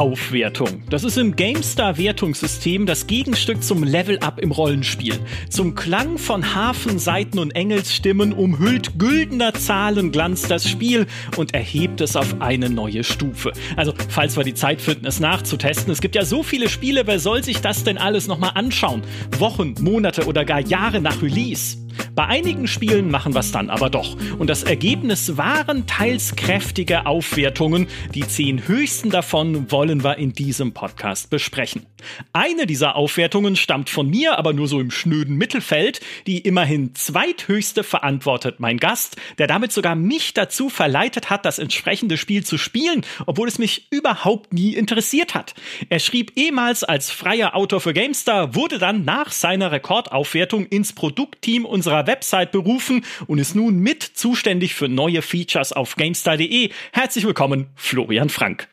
Aufwertung. Das ist im GameStar-Wertungssystem das Gegenstück zum Level-Up im Rollenspiel. Zum Klang von Hafen, Seiten und Engelsstimmen umhüllt güldener Zahlenglanz das Spiel und erhebt es auf eine neue Stufe. Also, falls wir die Zeit finden, es nachzutesten. Es gibt ja so viele Spiele, wer soll sich das denn alles nochmal anschauen? Wochen, Monate oder gar Jahre nach Release. Bei einigen Spielen machen wir es dann aber doch. Und das Ergebnis waren teils kräftige Aufwertungen. Die zehn höchsten davon wollen wir in diesem Podcast besprechen. Eine dieser Aufwertungen stammt von mir, aber nur so im schnöden Mittelfeld. Die immerhin zweithöchste verantwortet mein Gast, der damit sogar mich dazu verleitet hat, das entsprechende Spiel zu spielen, obwohl es mich überhaupt nie interessiert hat. Er schrieb ehemals als freier Autor für GameStar, wurde dann nach seiner Rekordaufwertung ins Produktteam unserer Website berufen und ist nun mit zuständig für neue Features auf GameStar.de. Herzlich willkommen, Florian Frank.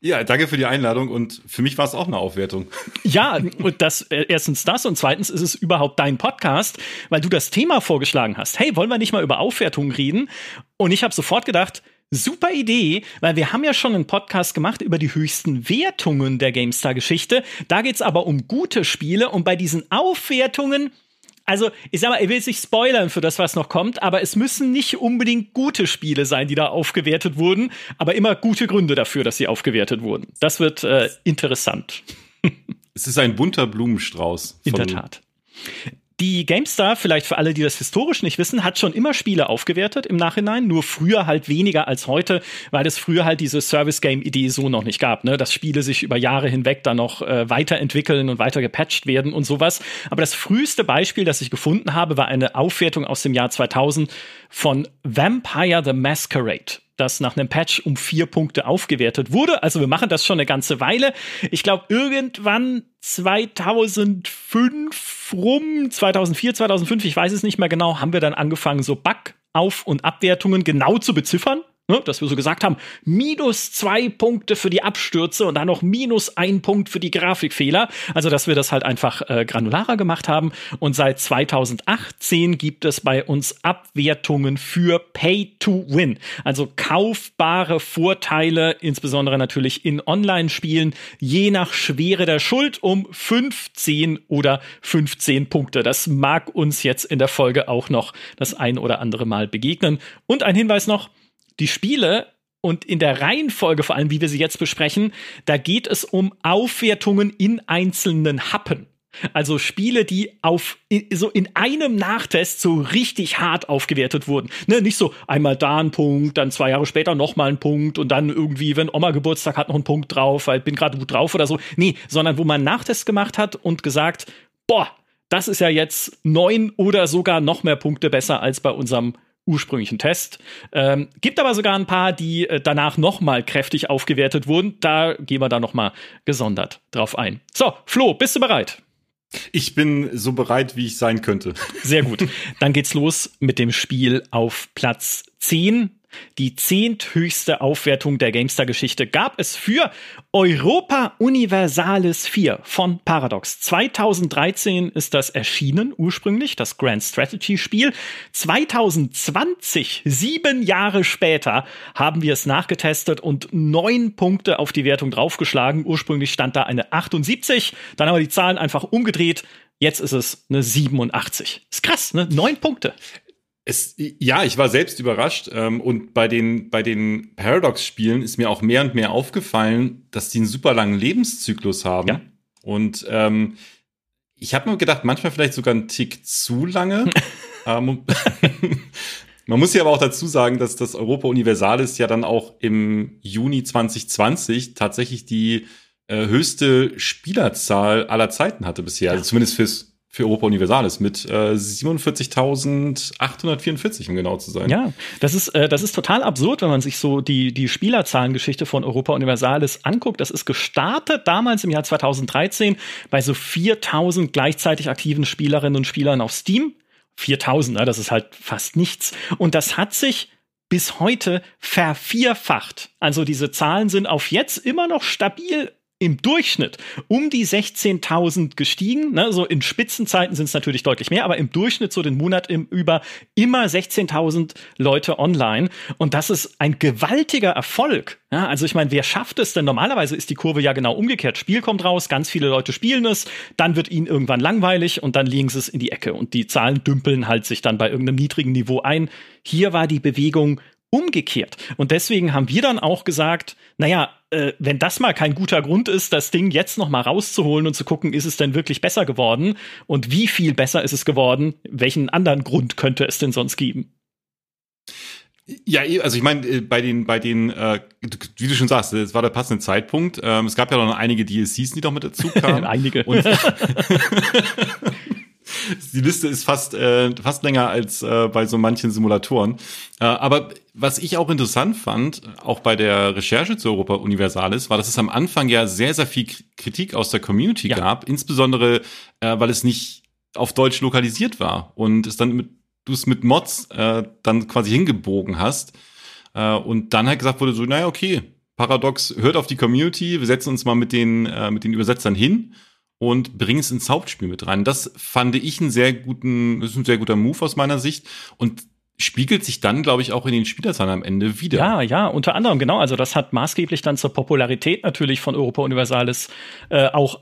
Ja, danke für die Einladung und für mich war es auch eine Aufwertung. Ja, und das äh, erstens das und zweitens ist es überhaupt dein Podcast, weil du das Thema vorgeschlagen hast. Hey, wollen wir nicht mal über Aufwertungen reden? Und ich habe sofort gedacht, Super Idee, weil wir haben ja schon einen Podcast gemacht über die höchsten Wertungen der GameStar-Geschichte. Da geht's aber um gute Spiele und bei diesen Aufwertungen also ich sag mal, ich will jetzt nicht spoilern für das, was noch kommt, aber es müssen nicht unbedingt gute Spiele sein, die da aufgewertet wurden, aber immer gute Gründe dafür, dass sie aufgewertet wurden. Das wird äh, interessant. Es ist ein bunter Blumenstrauß. In der Tat. Die GameStar, vielleicht für alle, die das historisch nicht wissen, hat schon immer Spiele aufgewertet im Nachhinein, nur früher halt weniger als heute, weil es früher halt diese Service-Game-Idee so noch nicht gab, ne? dass Spiele sich über Jahre hinweg dann noch äh, weiterentwickeln und weiter gepatcht werden und sowas. Aber das früheste Beispiel, das ich gefunden habe, war eine Aufwertung aus dem Jahr 2000 von Vampire the Masquerade das nach einem Patch um vier Punkte aufgewertet wurde. Also wir machen das schon eine ganze Weile. Ich glaube, irgendwann 2005 rum, 2004, 2005, ich weiß es nicht mehr genau, haben wir dann angefangen, so Bug auf- und Abwertungen genau zu beziffern ne, dass wir so gesagt haben, minus zwei Punkte für die Abstürze und dann noch minus ein Punkt für die Grafikfehler. Also, dass wir das halt einfach äh, granularer gemacht haben. Und seit 2018 gibt es bei uns Abwertungen für Pay to Win. Also kaufbare Vorteile, insbesondere natürlich in Online-Spielen, je nach Schwere der Schuld um 15 oder 15 Punkte. Das mag uns jetzt in der Folge auch noch das ein oder andere Mal begegnen. Und ein Hinweis noch, die Spiele und in der Reihenfolge vor allem, wie wir sie jetzt besprechen, da geht es um Aufwertungen in einzelnen Happen. Also Spiele, die auf so in einem Nachtest so richtig hart aufgewertet wurden. Ne, nicht so einmal da ein Punkt, dann zwei Jahre später noch mal ein Punkt und dann irgendwie, wenn Oma Geburtstag hat, noch ein Punkt drauf, weil bin gerade gut drauf oder so. Nee, sondern wo man einen Nachtest gemacht hat und gesagt, boah, das ist ja jetzt neun oder sogar noch mehr Punkte besser als bei unserem ursprünglichen Test. Ähm, gibt aber sogar ein paar, die äh, danach nochmal kräftig aufgewertet wurden. Da gehen wir da nochmal gesondert drauf ein. So, Flo, bist du bereit? Ich bin so bereit, wie ich sein könnte. Sehr gut. Dann geht's los mit dem Spiel auf Platz 10 die zehnthöchste Aufwertung der GameStar-Geschichte gab es für Europa Universalis 4 von Paradox. 2013 ist das erschienen, ursprünglich, das Grand Strategy-Spiel. 2020, sieben Jahre später, haben wir es nachgetestet und neun Punkte auf die Wertung draufgeschlagen. Ursprünglich stand da eine 78, dann haben wir die Zahlen einfach umgedreht. Jetzt ist es eine 87. Ist krass, ne? Neun Punkte. Es, ja, ich war selbst überrascht ähm, und bei den, bei den Paradox-Spielen ist mir auch mehr und mehr aufgefallen, dass die einen super langen Lebenszyklus haben. Ja. Und ähm, ich habe mir gedacht, manchmal vielleicht sogar einen Tick zu lange. ähm, man muss ja aber auch dazu sagen, dass das Europa Universalis ja dann auch im Juni 2020 tatsächlich die äh, höchste Spielerzahl aller Zeiten hatte bisher. Also ja. Also zumindest fürs für Europa Universalis mit äh, 47.844, um genau zu sein. Ja, das ist, äh, das ist total absurd, wenn man sich so die, die Spielerzahlengeschichte von Europa Universalis anguckt. Das ist gestartet damals im Jahr 2013 bei so 4000 gleichzeitig aktiven Spielerinnen und Spielern auf Steam. 4000, ne, das ist halt fast nichts. Und das hat sich bis heute vervierfacht. Also diese Zahlen sind auf jetzt immer noch stabil im Durchschnitt um die 16.000 gestiegen. Ne? So in Spitzenzeiten sind es natürlich deutlich mehr, aber im Durchschnitt so den Monat im, über immer 16.000 Leute online. Und das ist ein gewaltiger Erfolg. Ja, also ich meine, wer schafft es denn? Normalerweise ist die Kurve ja genau umgekehrt. Spiel kommt raus, ganz viele Leute spielen es, dann wird ihnen irgendwann langweilig und dann legen sie es in die Ecke und die Zahlen dümpeln halt sich dann bei irgendeinem niedrigen Niveau ein. Hier war die Bewegung umgekehrt. Und deswegen haben wir dann auch gesagt, naja, äh, wenn das mal kein guter Grund ist, das Ding jetzt noch mal rauszuholen und zu gucken, ist es denn wirklich besser geworden und wie viel besser ist es geworden, welchen anderen Grund könnte es denn sonst geben? Ja, eh, also ich meine, äh, bei den, bei den, äh, wie du schon sagst, es war der passende Zeitpunkt. Ähm, es gab ja noch einige DLCs, die noch mit dazu kamen. einige. Und die Liste ist fast, äh, fast länger als äh, bei so manchen Simulatoren. Äh, aber was ich auch interessant fand, auch bei der Recherche zu Europa Universalis, war, dass es am Anfang ja sehr, sehr viel Kritik aus der Community ja. gab, insbesondere äh, weil es nicht auf Deutsch lokalisiert war und es dann mit, du es mit Mods äh, dann quasi hingebogen hast. Äh, und dann halt gesagt wurde so, naja, okay, Paradox hört auf die Community, wir setzen uns mal mit den, äh, mit den Übersetzern hin und bringen es ins Hauptspiel mit rein. Das fand ich einen sehr guten, das ist ein sehr guter Move aus meiner Sicht und spiegelt sich dann, glaube ich, auch in den Spielerzahlen am Ende wieder. Ja, ja, unter anderem, genau. Also das hat maßgeblich dann zur Popularität natürlich von Europa Universalis äh, auch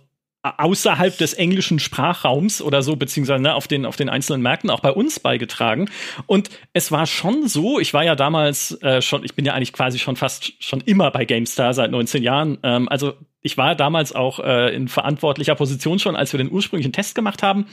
außerhalb des englischen Sprachraums oder so, beziehungsweise ne, auf, den, auf den einzelnen Märkten auch bei uns beigetragen. Und es war schon so, ich war ja damals äh, schon, ich bin ja eigentlich quasi schon fast schon immer bei GameStar seit 19 Jahren. Ähm, also ich war damals auch äh, in verantwortlicher Position schon, als wir den ursprünglichen Test gemacht haben.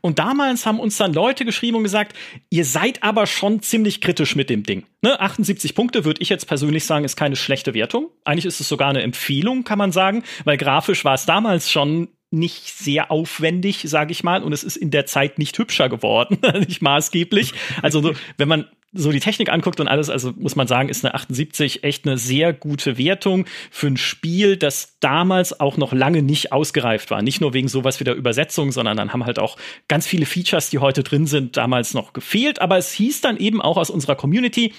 Und damals haben uns dann Leute geschrieben und gesagt, ihr seid aber schon ziemlich kritisch mit dem Ding. Ne? 78 Punkte würde ich jetzt persönlich sagen, ist keine schlechte Wertung. Eigentlich ist es sogar eine Empfehlung, kann man sagen, weil grafisch war es damals schon nicht sehr aufwendig, sage ich mal, und es ist in der Zeit nicht hübscher geworden, nicht maßgeblich. Also wenn man so die Technik anguckt und alles, also muss man sagen, ist eine 78 echt eine sehr gute Wertung für ein Spiel, das damals auch noch lange nicht ausgereift war. Nicht nur wegen sowas wie der Übersetzung, sondern dann haben halt auch ganz viele Features, die heute drin sind, damals noch gefehlt. Aber es hieß dann eben auch aus unserer Community,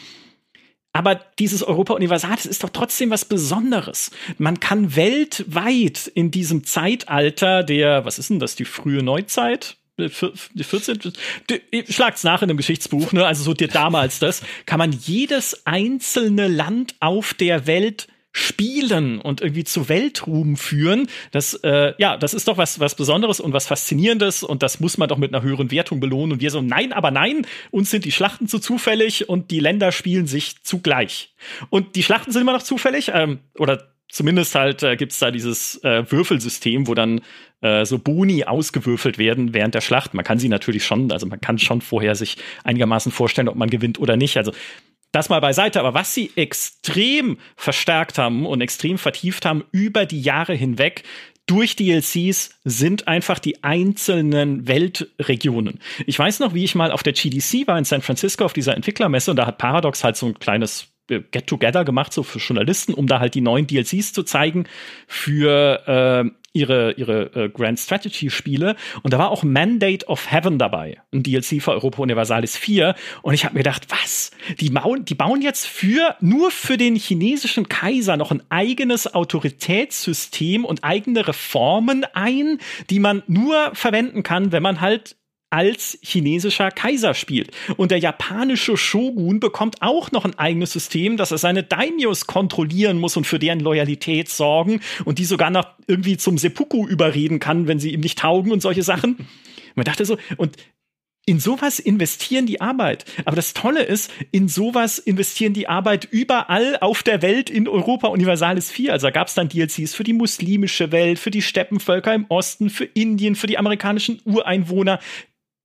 aber dieses Europa Universalis ist doch trotzdem was Besonderes. Man kann weltweit in diesem Zeitalter der, was ist denn das, die frühe Neuzeit? Die 14. Schlagt's nach in einem Geschichtsbuch, ne? Also so dir damals das, kann man jedes einzelne Land auf der Welt spielen und irgendwie zu Weltruhm führen. Das, äh, ja, das ist doch was, was Besonderes und was Faszinierendes und das muss man doch mit einer höheren Wertung belohnen. Und wir so, nein, aber nein, uns sind die Schlachten zu zufällig und die Länder spielen sich zugleich. Und die Schlachten sind immer noch zufällig, ähm, oder zumindest halt äh, gibt's da dieses äh, Würfelsystem, wo dann äh, so Boni ausgewürfelt werden während der Schlacht. Man kann sie natürlich schon, also man kann schon vorher sich einigermaßen vorstellen, ob man gewinnt oder nicht. Also das mal beiseite, aber was sie extrem verstärkt haben und extrem vertieft haben über die Jahre hinweg, durch DLCs sind einfach die einzelnen Weltregionen. Ich weiß noch, wie ich mal auf der GDC war in San Francisco auf dieser Entwicklermesse und da hat Paradox halt so ein kleines äh, Get-Together gemacht, so für Journalisten, um da halt die neuen DLCs zu zeigen für äh, ihre, ihre äh, Grand Strategy Spiele. Und da war auch Mandate of Heaven dabei, ein DLC für Europa Universalis 4. Und ich habe mir gedacht, was? Die bauen, die bauen jetzt für, nur für den chinesischen Kaiser noch ein eigenes Autoritätssystem und eigene Reformen ein, die man nur verwenden kann, wenn man halt als chinesischer Kaiser spielt. Und der japanische Shogun bekommt auch noch ein eigenes System, dass er seine Daimyos kontrollieren muss und für deren Loyalität sorgen und die sogar noch irgendwie zum Seppuku überreden kann, wenn sie ihm nicht taugen und solche Sachen. Man dachte so, und in sowas investieren die Arbeit. Aber das Tolle ist, in sowas investieren die Arbeit überall auf der Welt in Europa Universalis 4. Also da gab es dann DLCs für die muslimische Welt, für die Steppenvölker im Osten, für Indien, für die amerikanischen Ureinwohner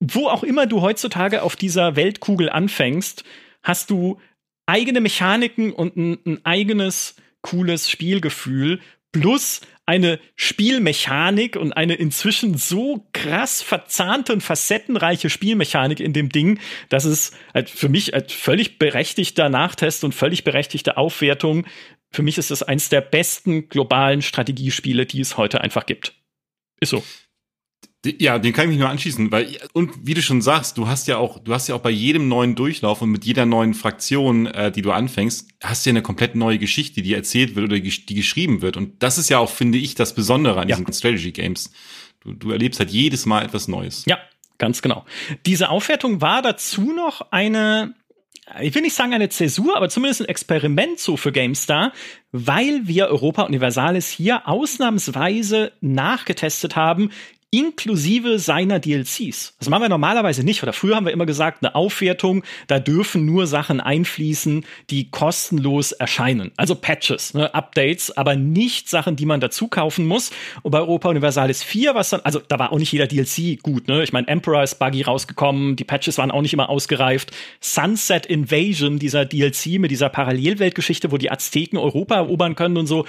wo auch immer du heutzutage auf dieser Weltkugel anfängst, hast du eigene Mechaniken und ein, ein eigenes cooles Spielgefühl plus eine Spielmechanik und eine inzwischen so krass verzahnte und facettenreiche Spielmechanik in dem Ding, dass es halt für mich als völlig berechtigter Nachtest und völlig berechtigte Aufwertung, für mich ist es eins der besten globalen Strategiespiele, die es heute einfach gibt. Ist so Ja, den kann ich mich nur anschließen, weil und wie du schon sagst, du hast ja auch, du hast ja auch bei jedem neuen Durchlauf und mit jeder neuen Fraktion, äh, die du anfängst, hast du ja eine komplett neue Geschichte, die erzählt wird oder die, geschrieben wird. Und das ist ja auch, finde ich, das Besondere an ja. diesen Strategy Games. Du, du erlebst halt jedes Mal etwas Neues. Ja, ganz genau. Diese Aufwertung war dazu noch eine ich will nicht sagen eine Zäsur, aber zumindest ein Experiment so für GameStar, weil wir Europa Universalis hier ausnahmsweise nachgetestet haben, inklusive seiner DLCs. Das machen wir normalerweise nicht. Oder früher haben wir immer gesagt, eine Aufwertung, da dürfen nur Sachen einfließen, die kostenlos erscheinen. Also Patches, ne, Updates, aber nicht Sachen, die man dazu kaufen muss. Und bei Europa Universalis 4, was dann, also da war auch nicht jeder DLC gut, ne? Ich meine, Emperor ist buggy rausgekommen, die Patches waren auch nicht immer ausgereift. Sunset Invasion, dieser DLC mit dieser Parallelweltgeschichte, wo die Azteken Europa erobern können und so,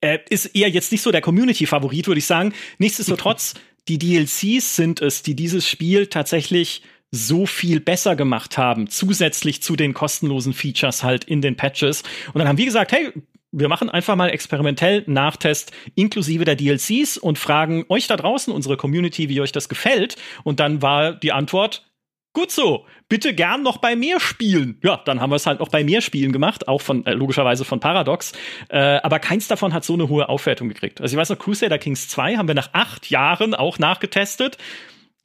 äh, ist eher jetzt nicht so der Community-Favorit, würde ich sagen. Nichtsdestotrotz die DLCs sind es, die dieses Spiel tatsächlich so viel besser gemacht haben, zusätzlich zu den kostenlosen Features halt in den Patches. Und dann haben wir gesagt, hey, wir machen einfach mal experimentell Nachtest inklusive der DLCs und fragen euch da draußen, unsere Community, wie euch das gefällt. Und dann war die Antwort, Gut so. Bitte gern noch bei mehr Spielen. Ja, dann haben wir es halt noch bei mehr Spielen gemacht, auch von äh, logischerweise von Paradox. Äh, aber keins davon hat so eine hohe Aufwertung gekriegt. Also ich weiß noch, Crusader Kings 2 haben wir nach acht Jahren auch nachgetestet.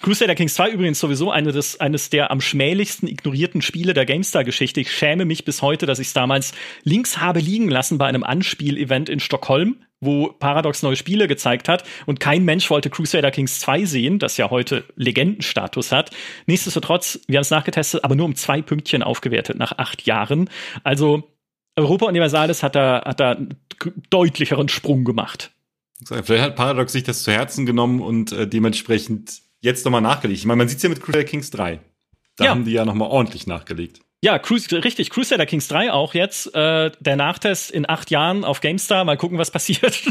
Crusader Kings 2 übrigens sowieso eine des, eines der am schmählichsten ignorierten Spiele der GameStar-Geschichte. Ich schäme mich bis heute, dass ich es damals links habe liegen lassen bei einem Anspiel-Event in Stockholm wo Paradox neue Spiele gezeigt hat und kein Mensch wollte Crusader Kings 2 sehen, das ja heute Legendenstatus hat. Nichtsdestotrotz, wir haben es nachgetestet, aber nur um zwei Pünktchen aufgewertet nach acht Jahren. Also Europa Universalis hat da, hat da einen deutlicheren Sprung gemacht. Vielleicht hat Paradox sich das zu Herzen genommen und äh, dementsprechend jetzt nochmal nachgelegt. Ich meine, man sieht es ja mit Crusader Kings 3. Da ja. haben die ja nochmal ordentlich nachgelegt. Ja, Cruise, richtig, Crusader Kings 3 auch jetzt. Äh, der Nachtest in acht Jahren auf GameStar. Mal gucken, was passiert.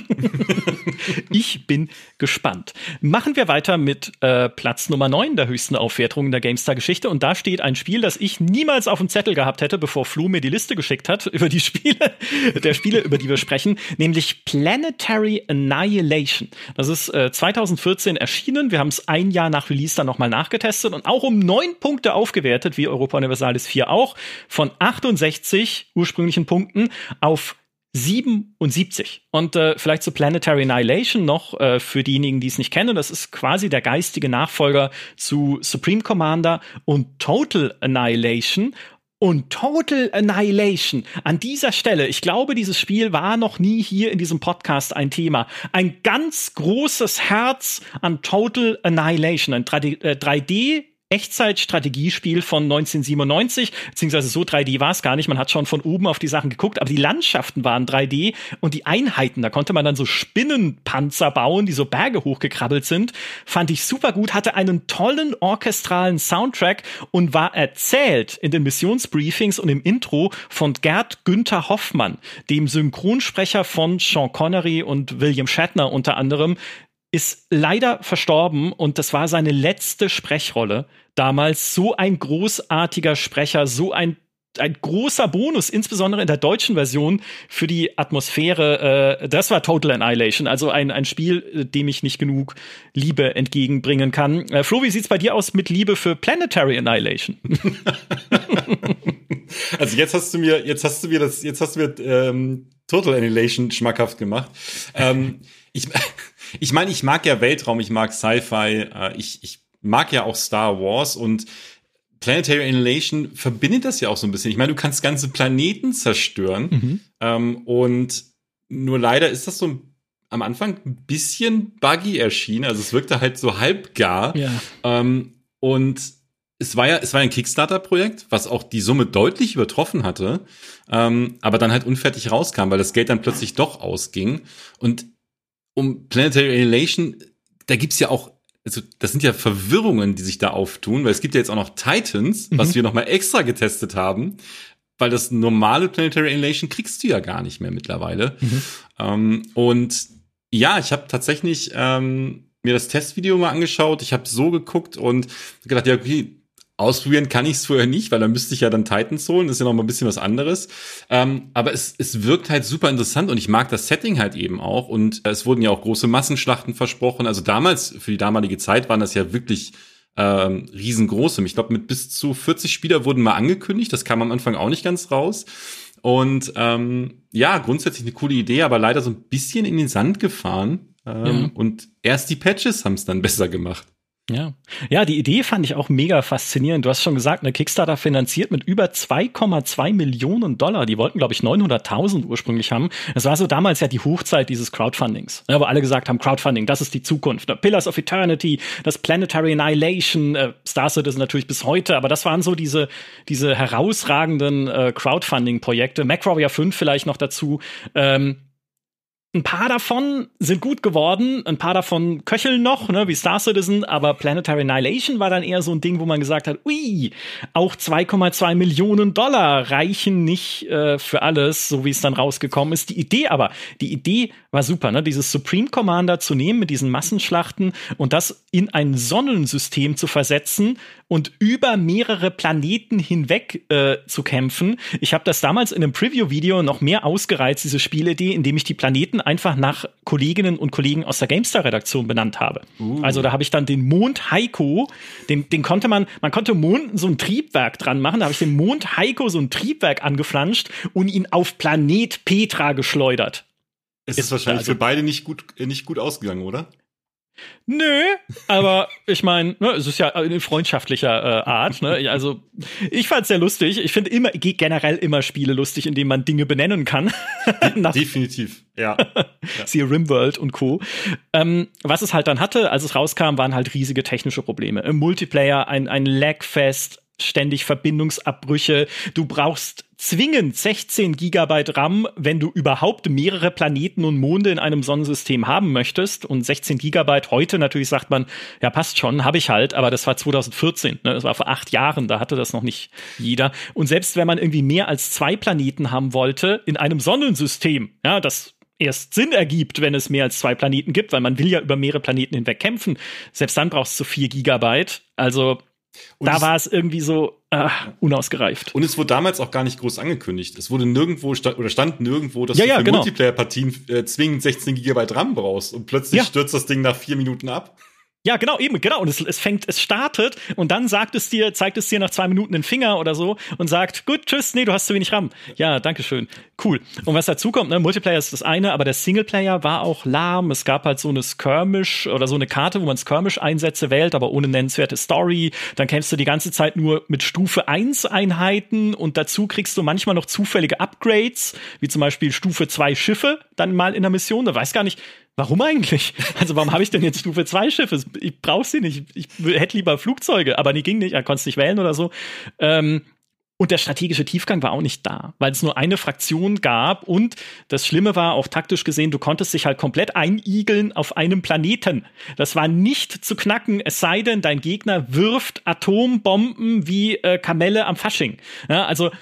ich bin gespannt. Machen wir weiter mit äh, Platz Nummer 9 der höchsten Aufwertung der GameStar-Geschichte. Und da steht ein Spiel, das ich niemals auf dem Zettel gehabt hätte, bevor Flo mir die Liste geschickt hat über die Spiele, der Spiele, über die wir sprechen, nämlich Planetary Annihilation. Das ist äh, 2014 erschienen. Wir haben es ein Jahr nach Release dann nochmal nachgetestet und auch um neun Punkte aufgewertet, wie Europa Universalis 4 auch auch von 68 ursprünglichen Punkten auf 77. Und äh, vielleicht zu Planetary Annihilation noch äh, für diejenigen, die es nicht kennen. Das ist quasi der geistige Nachfolger zu Supreme Commander und Total Annihilation. Und Total Annihilation an dieser Stelle, ich glaube, dieses Spiel war noch nie hier in diesem Podcast ein Thema. Ein ganz großes Herz an Total Annihilation, ein 3D Echtzeitstrategiespiel von 1997, beziehungsweise so 3D war es gar nicht. Man hat schon von oben auf die Sachen geguckt, aber die Landschaften waren 3D und die Einheiten, da konnte man dann so Spinnenpanzer bauen, die so Berge hochgekrabbelt sind. Fand ich super gut, hatte einen tollen orchestralen Soundtrack und war erzählt in den Missionsbriefings und im Intro von Gerd Günther Hoffmann, dem Synchronsprecher von Sean Connery und William Shatner unter anderem, ist leider verstorben und das war seine letzte Sprechrolle damals so ein großartiger Sprecher, so ein ein großer Bonus, insbesondere in der deutschen Version für die Atmosphäre. Äh, das war Total Annihilation, also ein, ein Spiel, äh, dem ich nicht genug Liebe entgegenbringen kann. Äh, Flo, wie sieht's bei dir aus mit Liebe für Planetary Annihilation? also jetzt hast du mir, jetzt hast du mir das, jetzt hast du mir ähm, Total Annihilation schmackhaft gemacht. ähm, ich, ich meine, ich mag ja Weltraum, ich mag Sci-Fi, äh, ich, ich mag ja auch Star Wars und Planetary Annihilation verbindet das ja auch so ein bisschen. Ich meine, du kannst ganze Planeten zerstören mhm. ähm, und nur leider ist das so am Anfang ein bisschen buggy erschienen. Also es wirkte halt so halbgar. Ja. Ähm, und es war ja, es war ein Kickstarter-Projekt, was auch die Summe deutlich übertroffen hatte, ähm, aber dann halt unfertig rauskam, weil das Geld dann plötzlich doch ausging. Und um Planetary Annihilation, da gibt's ja auch also das sind ja Verwirrungen, die sich da auftun, weil es gibt ja jetzt auch noch Titans, mhm. was wir noch mal extra getestet haben, weil das normale Planetary Annihilation kriegst du ja gar nicht mehr mittlerweile. Mhm. Ähm, und ja, ich habe tatsächlich ähm, mir das Testvideo mal angeschaut, ich habe so geguckt und gedacht, ja, okay, Ausprobieren kann ich es vorher nicht, weil dann müsste ich ja dann Titans holen. Das ist ja noch mal ein bisschen was anderes. Ähm, aber es, es wirkt halt super interessant und ich mag das Setting halt eben auch. Und es wurden ja auch große Massenschlachten versprochen. Also damals, für die damalige Zeit, waren das ja wirklich ähm, riesengroße. Ich glaube, mit bis zu 40 Spieler wurden mal angekündigt. Das kam am Anfang auch nicht ganz raus. Und ähm, ja, grundsätzlich eine coole Idee, aber leider so ein bisschen in den Sand gefahren. Ähm, ja. Und erst die Patches haben es dann besser gemacht. Ja. Ja, die Idee fand ich auch mega faszinierend. Du hast schon gesagt, eine Kickstarter finanziert mit über 2,2 Millionen Dollar. Die wollten, glaube ich, 900.000 ursprünglich haben. Das war so damals ja die Hochzeit dieses Crowdfundings, ja, wo alle gesagt haben, Crowdfunding, das ist die Zukunft. Pillars of Eternity, das Planetary Annihilation, äh, Star Citizen natürlich bis heute, aber das waren so diese, diese herausragenden äh, Crowdfunding-Projekte. MacRobia 5 vielleicht noch dazu. Ähm, ein paar davon sind gut geworden, ein paar davon köcheln noch, ne, wie Star Citizen, aber Planetary Annihilation war dann eher so ein Ding, wo man gesagt hat, ui, auch 2,2 Millionen Dollar reichen nicht äh, für alles, so wie es dann rausgekommen ist. Die Idee aber, die Idee war super, ne, dieses Supreme Commander zu nehmen mit diesen Massenschlachten und das in ein Sonnensystem zu versetzen und über mehrere Planeten hinweg äh, zu kämpfen. Ich habe das damals in einem Preview-Video noch mehr ausgereizt, diese Spielidee, indem ich die Planeten einfach nach Kolleginnen und Kollegen aus der GameStar-Redaktion benannt habe. Uh. Also da habe ich dann den Mond Heiko, den, den konnte man, man konnte Mond so ein Triebwerk dran machen, da habe ich den Mond Heiko so ein Triebwerk angeflanscht und ihn auf Planet Petra geschleudert. Es ist, ist wahrscheinlich also, für beide nicht gut, nicht gut ausgegangen, oder? Nö, aber ich meine, ne, es ist ja in freundschaftlicher äh, Art. Ne? Also ich fand's sehr lustig. Ich finde immer generell immer Spiele lustig, indem man Dinge benennen kann. Definitiv, ja. Siehe Rimworld und Co. Ähm, was es halt dann hatte, als es rauskam, waren halt riesige technische Probleme. Im Multiplayer ein, ein Lagfest, ständig Verbindungsabbrüche. Du brauchst zwingend 16 Gigabyte RAM, wenn du überhaupt mehrere Planeten und Monde in einem Sonnensystem haben möchtest. Und 16 Gigabyte heute natürlich sagt man, ja passt schon, habe ich halt, aber das war 2014, ne? das war vor acht Jahren, da hatte das noch nicht jeder. Und selbst wenn man irgendwie mehr als zwei Planeten haben wollte in einem Sonnensystem, ja, das erst Sinn ergibt, wenn es mehr als zwei Planeten gibt, weil man will ja über mehrere Planeten hinweg kämpfen. Selbst dann brauchst du vier Gigabyte. Also und da war es irgendwie so äh, unausgereift. Und es wurde damals auch gar nicht groß angekündigt. Es wurde nirgendwo sta oder stand nirgendwo, dass ja, du ja, für genau. Multiplayer-Partien äh, zwingend 16 GB RAM brauchst. Und plötzlich ja. stürzt das Ding nach vier Minuten ab. Ja, genau, eben, genau. Und es, es fängt, es startet und dann sagt es dir, zeigt es dir nach zwei Minuten den Finger oder so und sagt, gut, tschüss, nee, du hast zu wenig RAM. Ja, danke schön. Cool. Und was dazu kommt, ne, Multiplayer ist das eine, aber der Singleplayer war auch lahm. Es gab halt so eine Skirmish oder so eine Karte, wo man Skirmish-Einsätze wählt, aber ohne nennenswerte Story. Dann kämpfst du die ganze Zeit nur mit Stufe 1 Einheiten und dazu kriegst du manchmal noch zufällige Upgrades, wie zum Beispiel Stufe 2 Schiffe, dann mal in der Mission. Da weiß gar nicht, Warum eigentlich? Also warum habe ich denn jetzt Stufe 2 Schiffe? Ich brauche sie nicht. Ich hätte lieber Flugzeuge, aber die ging nicht. Er konnte nicht wählen oder so. Ähm, und der strategische Tiefgang war auch nicht da, weil es nur eine Fraktion gab. Und das Schlimme war, auch taktisch gesehen, du konntest dich halt komplett einigeln auf einem Planeten. Das war nicht zu knacken, es sei denn, dein Gegner wirft Atombomben wie äh, Kamelle am Fasching. Ja, also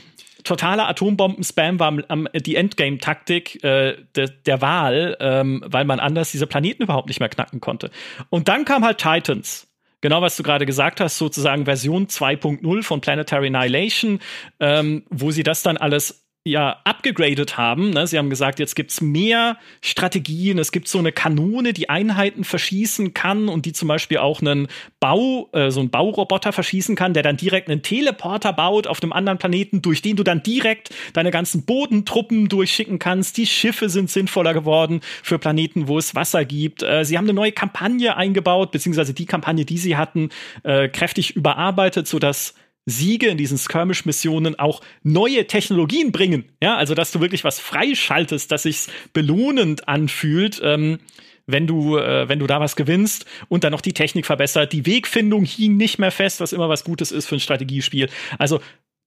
totaler Atombomben-Spam war am, die Endgame-Taktik äh, de, der Wahl, ähm, weil man anders diese Planeten überhaupt nicht mehr knacken konnte. Und dann kam halt Titans. Genau, was du gerade gesagt hast, sozusagen Version 2.0 von Planetary Annihilation, ähm, wo sie das dann alles ja abgegradet haben. Ne? Sie haben gesagt, jetzt gibt's mehr Strategien. Es gibt so eine Kanone, die Einheiten verschießen kann und die zum Beispiel auch einen Bau, äh, so einen Bauroboter verschießen kann, der dann direkt einen Teleporter baut auf einem anderen Planeten, durch den du dann direkt deine ganzen Bodentruppen durchschicken kannst. Die Schiffe sind sinnvoller geworden für Planeten, wo es Wasser gibt. Äh, sie haben eine neue Kampagne eingebaut, beziehungsweise die Kampagne, die sie hatten, äh, kräftig überarbeitet, sodass Siege in diesen Skirmish-Missionen auch neue Technologien bringen. Ja, also dass du wirklich was freischaltest, dass sich's belohnend anfühlt. Ähm, wenn du, äh, wenn du da was gewinnst und dann noch die Technik verbessert. Die Wegfindung hing nicht mehr fest, was immer was Gutes ist für ein Strategiespiel. Also,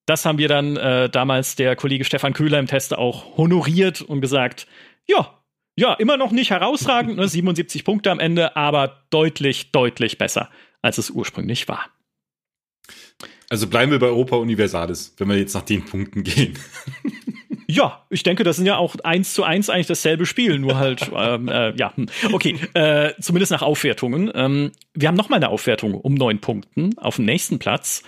das haben wir dann äh, damals der Kollege Stefan Köhler im Teste auch honoriert und gesagt, ja, ja, immer noch nicht herausragend, ne, 77 Punkte am Ende, aber deutlich, deutlich besser, als es ursprünglich war. Also bleiben wir bei Europa Universalis, wenn wir jetzt nach den Punkten gehen. Ja, ich denke, das sind ja auch eins zu eins eigentlich dasselbe Spiel, nur halt, ähm, äh, ja, hm. okay, äh, zumindest nach Aufwertungen. Ähm, wir haben noch mal eine Aufwertung um neun Punkten auf dem nächsten Platz.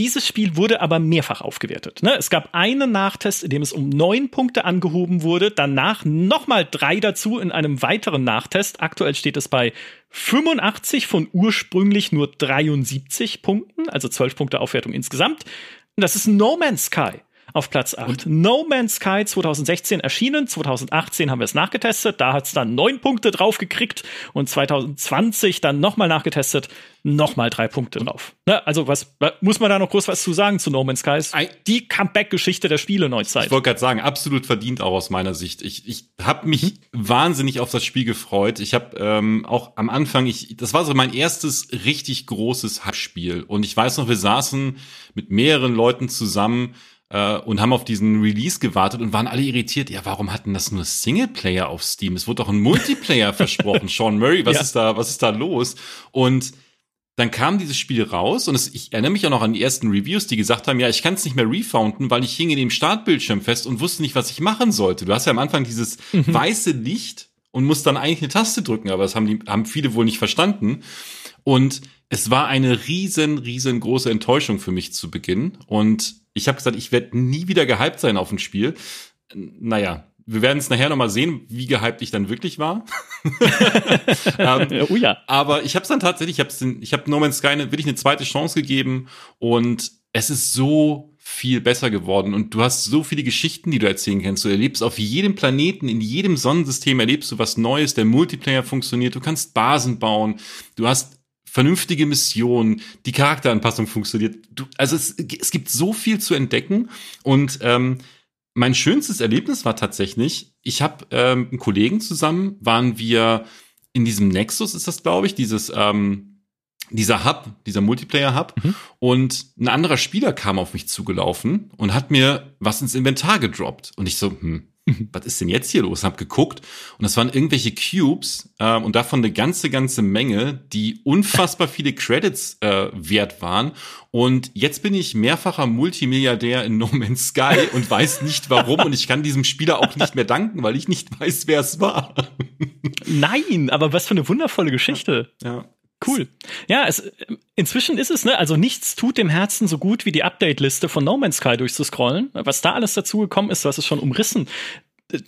Dieses Spiel wurde aber mehrfach aufgewertet. Ne? Es gab einen Nachtest, in dem es um neun Punkte angehoben wurde, danach nochmal drei dazu in einem weiteren Nachtest. Aktuell steht es bei 85 von ursprünglich nur 73 Punkten, also 12 Punkte Aufwertung insgesamt. Und das ist No Man's Sky auf Platz 8. Und no Man's Sky 2016 erschienen, 2018 haben wir es nachgetestet, da hat es dann neun Punkte drauf gekriegt und 2020 dann nochmal nachgetestet, nochmal drei Punkte drauf. Ne? Also was muss man da noch groß was zu sagen zu No Man's Sky? Die Comeback-Geschichte der Spiele Neuzeit. Ich wollte gerade sagen, absolut verdient auch aus meiner Sicht. Ich, ich habe mich mhm. wahnsinnig auf das Spiel gefreut. Ich habe ähm, auch am Anfang, ich, das war so mein erstes richtig großes Spiel und ich weiß noch, wir saßen mit mehreren Leuten zusammen äh, und haben auf diesen Release gewartet und waren alle irritiert. Ja, warum hatten das nur Singleplayer auf Steam? Es wurde doch ein Multiplayer versprochen. Sean Murray, was ja. ist da, was ist da los? Und dann kam dieses Spiel raus und es, ich erinnere mich auch noch an die ersten Reviews, die gesagt haben, ja, ich kann es nicht mehr refounden, weil ich hing in dem Startbildschirm fest und wusste nicht, was ich machen sollte. Du hast ja am Anfang dieses mhm. weiße Licht und musst dann eigentlich eine Taste drücken, aber das haben die, haben viele wohl nicht verstanden. Und es war eine riesen, riesengroße Enttäuschung für mich zu Beginn. Und ich habe gesagt, ich werde nie wieder gehypt sein auf ein Spiel. Naja, wir werden es nachher nochmal sehen, wie gehypt ich dann wirklich war. ähm, oh ja. Aber ich habe es dann tatsächlich, ich habe ich hab No Man's Sky eine, wirklich eine zweite Chance gegeben und es ist so viel besser geworden und du hast so viele Geschichten, die du erzählen kannst. Du erlebst auf jedem Planeten, in jedem Sonnensystem erlebst du was Neues. Der Multiplayer funktioniert. Du kannst Basen bauen. Du hast vernünftige Mission, die Charakteranpassung funktioniert. Du, also es, es gibt so viel zu entdecken und ähm, mein schönstes Erlebnis war tatsächlich, ich habe ähm, einen Kollegen zusammen, waren wir in diesem Nexus, ist das glaube ich, dieses ähm, dieser Hub, dieser Multiplayer-Hub. Mhm. Und ein anderer Spieler kam auf mich zugelaufen und hat mir was ins Inventar gedroppt. Und ich so, hm, was ist denn jetzt hier los? Hab geguckt und das waren irgendwelche Cubes äh, und davon eine ganze, ganze Menge, die unfassbar viele Credits äh, wert waren. Und jetzt bin ich mehrfacher Multimilliardär in No Man's Sky und weiß nicht warum und ich kann diesem Spieler auch nicht mehr danken, weil ich nicht weiß, wer es war. Nein, aber was für eine wundervolle Geschichte. Ja. ja. Cool. Ja, es, inzwischen ist es, ne, also nichts tut dem Herzen so gut wie die Update-Liste von No Man's Sky durchzuscrollen. Was da alles dazugekommen ist, hast es schon umrissen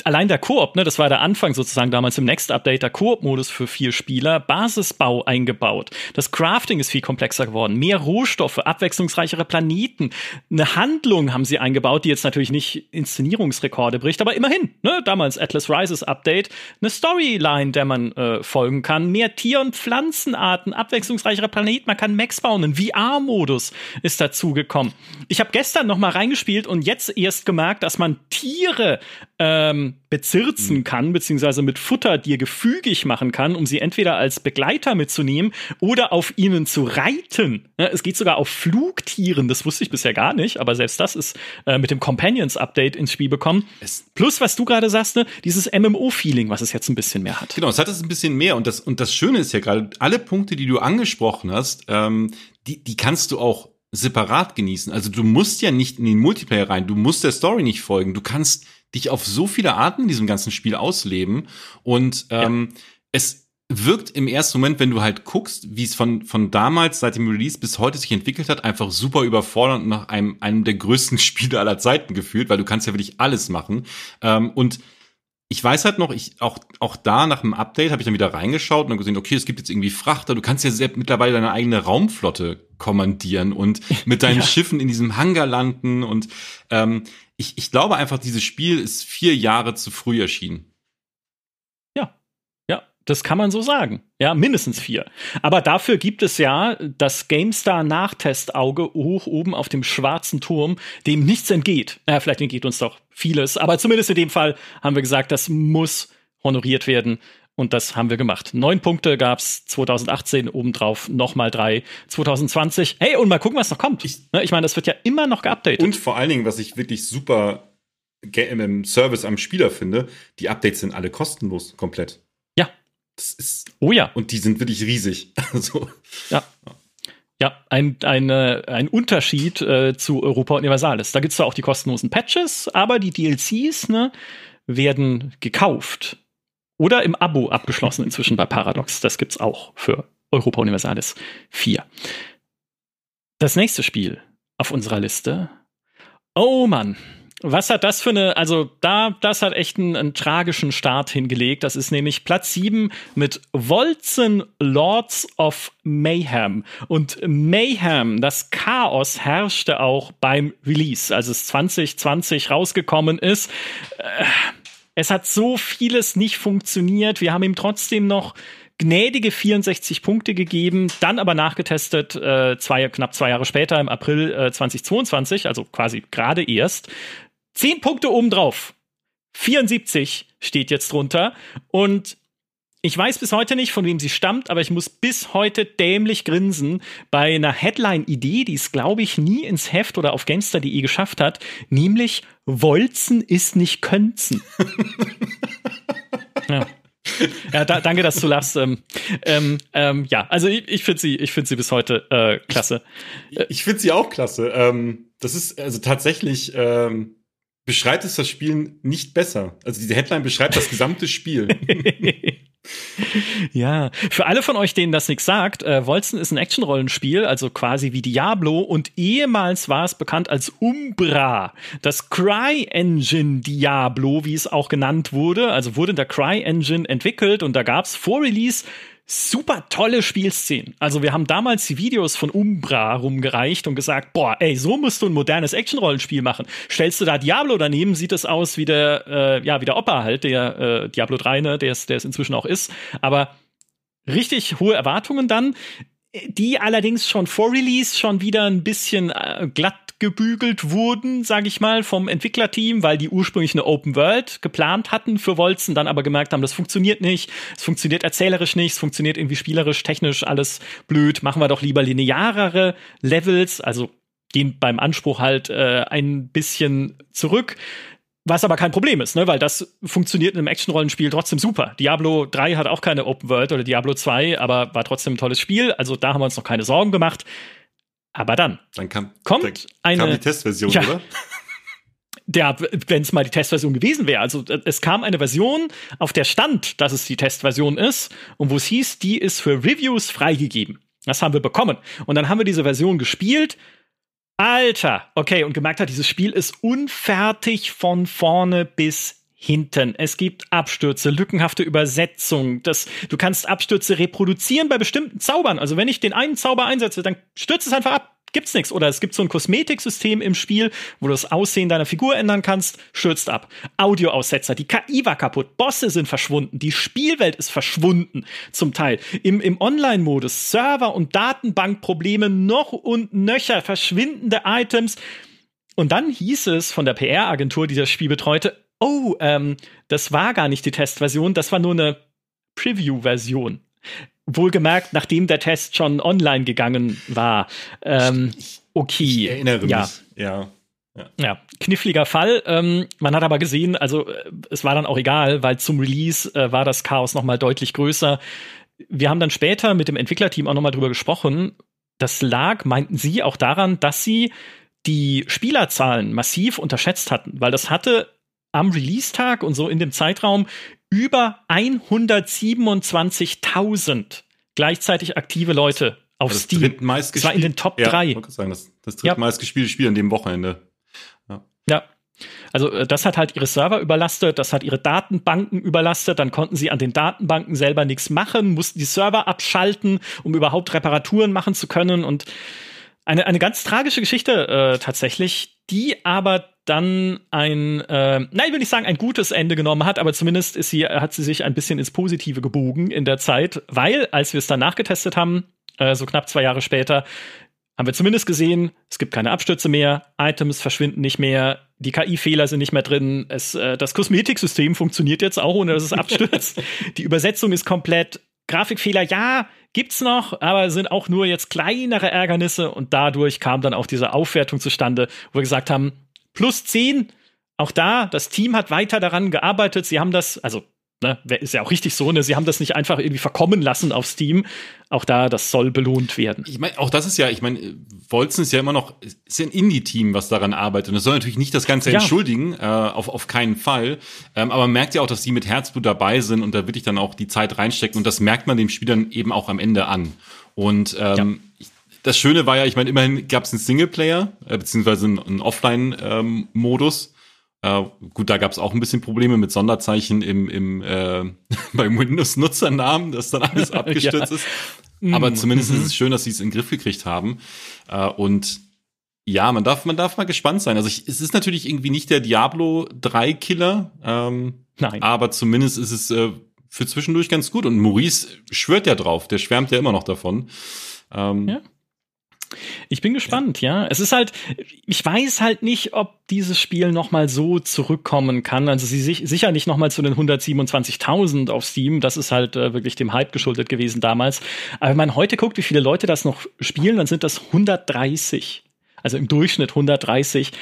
allein der Koop, ne, das war der Anfang sozusagen damals im Next Update, der Koop-Modus für vier Spieler, Basisbau eingebaut. Das Crafting ist viel komplexer geworden, mehr Rohstoffe, abwechslungsreichere Planeten, eine Handlung haben sie eingebaut, die jetzt natürlich nicht Inszenierungsrekorde bricht, aber immerhin, ne, damals Atlas Rises Update, eine Storyline, der man äh, folgen kann, mehr Tier- und Pflanzenarten, abwechslungsreichere Planeten, man kann Max bauen, ein VR-Modus ist dazugekommen. Ich habe gestern noch mal reingespielt und jetzt erst gemerkt, dass man Tiere ähm, bezirzen mhm. kann, beziehungsweise mit Futter dir gefügig machen kann, um sie entweder als Begleiter mitzunehmen oder auf ihnen zu reiten. Es geht sogar auf Flugtieren, das wusste ich bisher gar nicht, aber selbst das ist äh, mit dem Companions Update ins Spiel bekommen. Es Plus, was du gerade sagst, ne, dieses MMO-Feeling, was es jetzt ein bisschen mehr hat. Genau, es hat es ein bisschen mehr und das, und das Schöne ist ja gerade, alle Punkte, die du angesprochen hast, ähm, die, die kannst du auch separat genießen. Also du musst ja nicht in den Multiplayer rein, du musst der Story nicht folgen, du kannst dich auf so viele Arten in diesem ganzen Spiel ausleben. Und ähm, ja. es wirkt im ersten Moment, wenn du halt guckst, wie es von, von damals, seit dem Release bis heute sich entwickelt hat, einfach super überfordernd nach einem, einem der größten Spiele aller Zeiten gefühlt, weil du kannst ja wirklich alles machen. Ähm, und ich weiß halt noch, ich auch auch da nach dem Update habe ich dann wieder reingeschaut und gesehen, okay, es gibt jetzt irgendwie Frachter, du kannst ja selbst mittlerweile deine eigene Raumflotte kommandieren und mit deinen ja. Schiffen in diesem Hangar landen und ähm, ich, ich glaube einfach, dieses Spiel ist vier Jahre zu früh erschienen. Das kann man so sagen. Ja, mindestens vier. Aber dafür gibt es ja das GameStar Nachtestauge hoch oben auf dem schwarzen Turm, dem nichts entgeht. Ja, vielleicht entgeht uns doch vieles, aber zumindest in dem Fall haben wir gesagt, das muss honoriert werden. Und das haben wir gemacht. Neun Punkte gab's 2018, obendrauf nochmal drei 2020. Hey, und mal gucken, was noch kommt. Ich, ne, ich meine, das wird ja immer noch geupdatet. Und vor allen Dingen, was ich wirklich super im Service am Spieler finde, die Updates sind alle kostenlos, komplett. Das ist. Oh ja. Und die sind wirklich riesig. Also. Ja. Ja, ein, eine, ein Unterschied äh, zu Europa Universalis. Da gibt es zwar auch die kostenlosen Patches, aber die DLCs ne, werden gekauft oder im Abo abgeschlossen inzwischen bei Paradox. Das gibt's auch für Europa Universalis 4. Das nächste Spiel auf unserer Liste. Oh Mann, was hat das für eine, also da, das hat echt einen, einen, tragischen Start hingelegt. Das ist nämlich Platz 7 mit Wolzen Lords of Mayhem. Und Mayhem, das Chaos herrschte auch beim Release, als es 2020 rausgekommen ist. Äh, es hat so vieles nicht funktioniert. Wir haben ihm trotzdem noch gnädige 64 Punkte gegeben, dann aber nachgetestet, äh, zwei, knapp zwei Jahre später, im April äh, 2022, also quasi gerade erst. Zehn Punkte obendrauf. 74 steht jetzt drunter. Und ich weiß bis heute nicht, von wem sie stammt, aber ich muss bis heute dämlich grinsen bei einer Headline-Idee, die es, glaube ich, nie ins Heft oder auf Gamester.de geschafft hat, nämlich Wolzen ist nicht Könzen. ja. Ja, da, danke, dass du lachst. Ähm, ähm, ähm, ja, also ich, ich finde sie, ich finde sie bis heute äh, klasse. Ich, ich finde sie auch klasse. Ähm, das ist also tatsächlich ähm, beschreibt es das Spiel nicht besser. Also diese Headline beschreibt das gesamte Spiel. ja, für alle von euch, denen das nichts sagt, äh, Wolzen ist ein Action-Rollenspiel, also quasi wie Diablo und ehemals war es bekannt als Umbra, das Cry-Engine Diablo, wie es auch genannt wurde, also wurde in der Cry-Engine entwickelt und da gab es vor Release super tolle Spielszenen. Also wir haben damals die Videos von Umbra rumgereicht und gesagt, boah, ey, so musst du ein modernes Action-Rollenspiel machen. Stellst du da Diablo daneben, sieht es aus wie der, äh, ja, wie der Opa halt, der äh, Diablo 3, ne, der es, inzwischen auch ist. Aber richtig hohe Erwartungen dann die allerdings schon vor Release schon wieder ein bisschen äh, glatt gebügelt wurden, sage ich mal, vom Entwicklerteam, weil die ursprünglich eine Open World geplant hatten für Wolzen, dann aber gemerkt haben, das funktioniert nicht, es funktioniert erzählerisch nicht, es funktioniert irgendwie spielerisch, technisch alles blöd, machen wir doch lieber linearere Levels, also gehen beim Anspruch halt äh, ein bisschen zurück. Was aber kein Problem ist, ne? weil das funktioniert in einem Action-Rollenspiel trotzdem super. Diablo 3 hat auch keine Open World oder Diablo 2, aber war trotzdem ein tolles Spiel. Also da haben wir uns noch keine Sorgen gemacht. Aber dann, dann kam, kommt dann eine kam die Testversion, ja, oder? Ja, wenn es mal die Testversion gewesen wäre. Also es kam eine Version, auf der stand, dass es die Testversion ist und wo es hieß, die ist für Reviews freigegeben. Das haben wir bekommen. Und dann haben wir diese Version gespielt Alter, okay, und gemerkt hat, dieses Spiel ist unfertig von vorne bis hinten. Es gibt Abstürze, lückenhafte Übersetzung. Das, du kannst Abstürze reproduzieren bei bestimmten Zaubern. Also wenn ich den einen Zauber einsetze, dann stürzt es einfach ab gibt's nichts. Oder es gibt so ein Kosmetiksystem im Spiel, wo du das Aussehen deiner Figur ändern kannst, stürzt ab. Audioaussetzer, die KI war kaputt, Bosse sind verschwunden, die Spielwelt ist verschwunden, zum Teil. Im, im Online-Modus Server- und Datenbankprobleme noch und nöcher, verschwindende Items. Und dann hieß es von der PR-Agentur, die das Spiel betreute, oh, ähm, das war gar nicht die Testversion, das war nur eine Preview-Version. Wohlgemerkt, nachdem der Test schon online gegangen war. Ähm, okay. Ich erinnere ja. mich. Ja. Ja. ja, kniffliger Fall. Ähm, man hat aber gesehen, also äh, es war dann auch egal, weil zum Release äh, war das Chaos noch mal deutlich größer. Wir haben dann später mit dem Entwicklerteam auch noch mal drüber gesprochen. Das lag, meinten sie, auch daran, dass sie die Spielerzahlen massiv unterschätzt hatten, weil das hatte am Release-Tag und so in dem Zeitraum über 127.000 gleichzeitig aktive Leute auf das Steam. Drittmeist das war in den Top ja, 3. Sagen, das, das drittmeist ja. Spiel an dem Wochenende. Ja. ja. Also äh, das hat halt ihre Server überlastet, das hat ihre Datenbanken überlastet, dann konnten sie an den Datenbanken selber nichts machen, mussten die Server abschalten, um überhaupt Reparaturen machen zu können und eine, eine ganz tragische Geschichte äh, tatsächlich, die aber dann ein, äh, nein, ich will nicht sagen, ein gutes Ende genommen hat, aber zumindest ist sie, hat sie sich ein bisschen ins Positive gebogen in der Zeit, weil, als wir es dann nachgetestet haben, äh, so knapp zwei Jahre später, haben wir zumindest gesehen, es gibt keine Abstürze mehr, Items verschwinden nicht mehr, die KI-Fehler sind nicht mehr drin, es, äh, das Kosmetiksystem funktioniert jetzt auch, ohne dass es abstürzt. die Übersetzung ist komplett, Grafikfehler, ja, gibt's noch, aber sind auch nur jetzt kleinere Ärgernisse und dadurch kam dann auch diese Aufwertung zustande, wo wir gesagt haben, plus 10. Auch da, das Team hat weiter daran gearbeitet. Sie haben das, also ne, ist ja auch richtig so, ne? Sie haben das nicht einfach irgendwie verkommen lassen auf Steam. Auch da, das soll belohnt werden. Ich meine, auch das ist ja, ich meine, Wolzen ist ja immer noch, ist ja ein Indie-Team, was daran arbeitet. Und das soll natürlich nicht das Ganze ja. entschuldigen, äh, auf, auf keinen Fall. Ähm, aber man merkt ja auch, dass die mit Herzblut dabei sind und da wirklich dann auch die Zeit reinstecken. Und das merkt man den Spielern eben auch am Ende an. Und ähm, ja. das Schöne war ja, ich meine, immerhin gab es einen Singleplayer, äh, beziehungsweise einen, einen Offline-Modus. Ähm, äh, gut, da gab es auch ein bisschen Probleme mit Sonderzeichen im, im äh, beim Windows-Nutzernamen, dass dann alles abgestürzt ja. ist. Aber mhm. zumindest ist mhm. es schön, dass sie es in den Griff gekriegt haben. Äh, und ja, man darf, man darf mal gespannt sein. Also ich, es ist natürlich irgendwie nicht der Diablo 3 Killer. Ähm, Nein. Aber zumindest ist es äh, für zwischendurch ganz gut. Und Maurice schwört ja drauf, der schwärmt ja immer noch davon. Ähm, ja. Ich bin gespannt, ja. ja. Es ist halt, ich weiß halt nicht, ob dieses Spiel nochmal so zurückkommen kann. Also sie sich, sicher nicht nochmal zu den 127.000 auf Steam. Das ist halt äh, wirklich dem Hype geschuldet gewesen damals. Aber wenn man heute guckt, wie viele Leute das noch spielen, dann sind das 130. Also im Durchschnitt 130.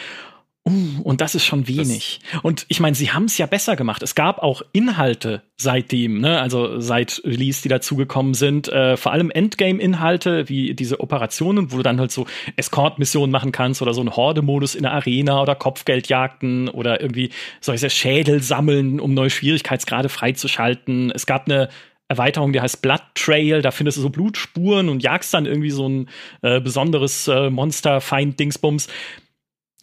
Uh, und das ist schon wenig. Das und ich meine, sie haben es ja besser gemacht. Es gab auch Inhalte seitdem, ne? also seit Release, die dazugekommen sind. Äh, vor allem Endgame-Inhalte, wie diese Operationen, wo du dann halt so Escort-Missionen machen kannst oder so einen Horde-Modus in der Arena oder Kopfgeldjagden oder irgendwie solche Schädel sammeln, um neue Schwierigkeitsgrade freizuschalten. Es gab eine Erweiterung, die heißt Blood Trail. Da findest du so Blutspuren und jagst dann irgendwie so ein äh, besonderes äh, Monster-Feind-Dingsbums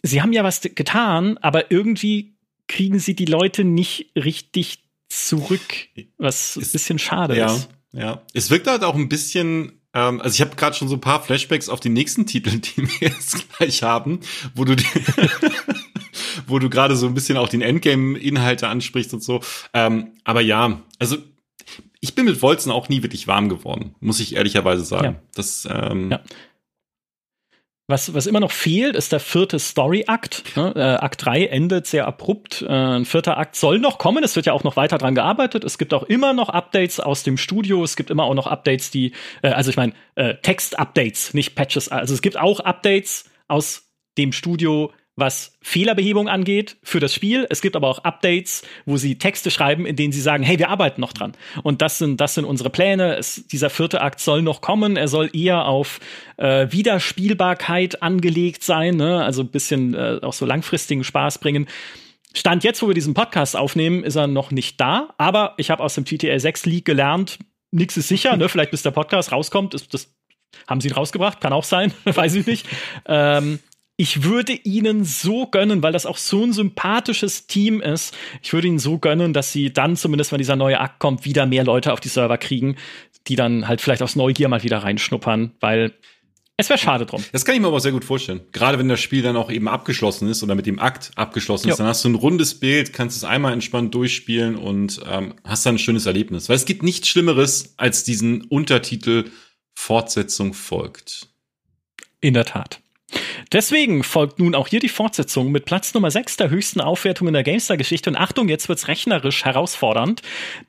sie haben ja was getan, aber irgendwie kriegen sie die Leute nicht richtig zurück, was ein bisschen schade ja, ist. Ja, es wirkt halt auch ein bisschen ähm, also ich habe gerade schon so ein paar Flashbacks auf die nächsten Titel, die wir jetzt gleich haben, wo du wo du gerade so ein bisschen auch den Endgame-Inhalte ansprichst und so. Ähm, aber ja, also ich bin mit Wolzen auch nie wirklich warm geworden, muss ich ehrlicherweise sagen. Ja. Das ähm, ja. Was, was immer noch fehlt, ist der vierte Story-Akt. Ne? Äh, Akt 3 endet sehr abrupt. Äh, ein vierter Akt soll noch kommen. Es wird ja auch noch weiter dran gearbeitet. Es gibt auch immer noch Updates aus dem Studio. Es gibt immer auch noch Updates, die, äh, also ich meine, äh, Text-Updates, nicht Patches. Also es gibt auch Updates aus dem Studio, was Fehlerbehebung angeht für das Spiel. Es gibt aber auch Updates, wo sie Texte schreiben, in denen sie sagen, hey, wir arbeiten noch dran. Und das sind, das sind unsere Pläne. Es, dieser vierte Akt soll noch kommen. Er soll eher auf äh, Wiederspielbarkeit angelegt sein, ne? also ein bisschen äh, auch so langfristigen Spaß bringen. Stand jetzt, wo wir diesen Podcast aufnehmen, ist er noch nicht da. Aber ich habe aus dem GTA 6 League gelernt, nichts ist sicher, ne? vielleicht bis der Podcast rauskommt. Das, das haben sie ihn rausgebracht, kann auch sein, weiß ich nicht. Ähm, ich würde ihnen so gönnen, weil das auch so ein sympathisches Team ist. Ich würde ihnen so gönnen, dass sie dann zumindest, wenn dieser neue Akt kommt, wieder mehr Leute auf die Server kriegen, die dann halt vielleicht aus Neugier mal wieder reinschnuppern, weil es wäre schade drum. Das kann ich mir aber sehr gut vorstellen. Gerade wenn das Spiel dann auch eben abgeschlossen ist oder mit dem Akt abgeschlossen ist, jo. dann hast du ein rundes Bild, kannst es einmal entspannt durchspielen und ähm, hast dann ein schönes Erlebnis. Weil es gibt nichts Schlimmeres als diesen Untertitel Fortsetzung folgt. In der Tat. Deswegen folgt nun auch hier die Fortsetzung mit Platz Nummer 6 der höchsten Aufwertung in der GameStar-Geschichte. Und Achtung, jetzt wird's rechnerisch herausfordernd,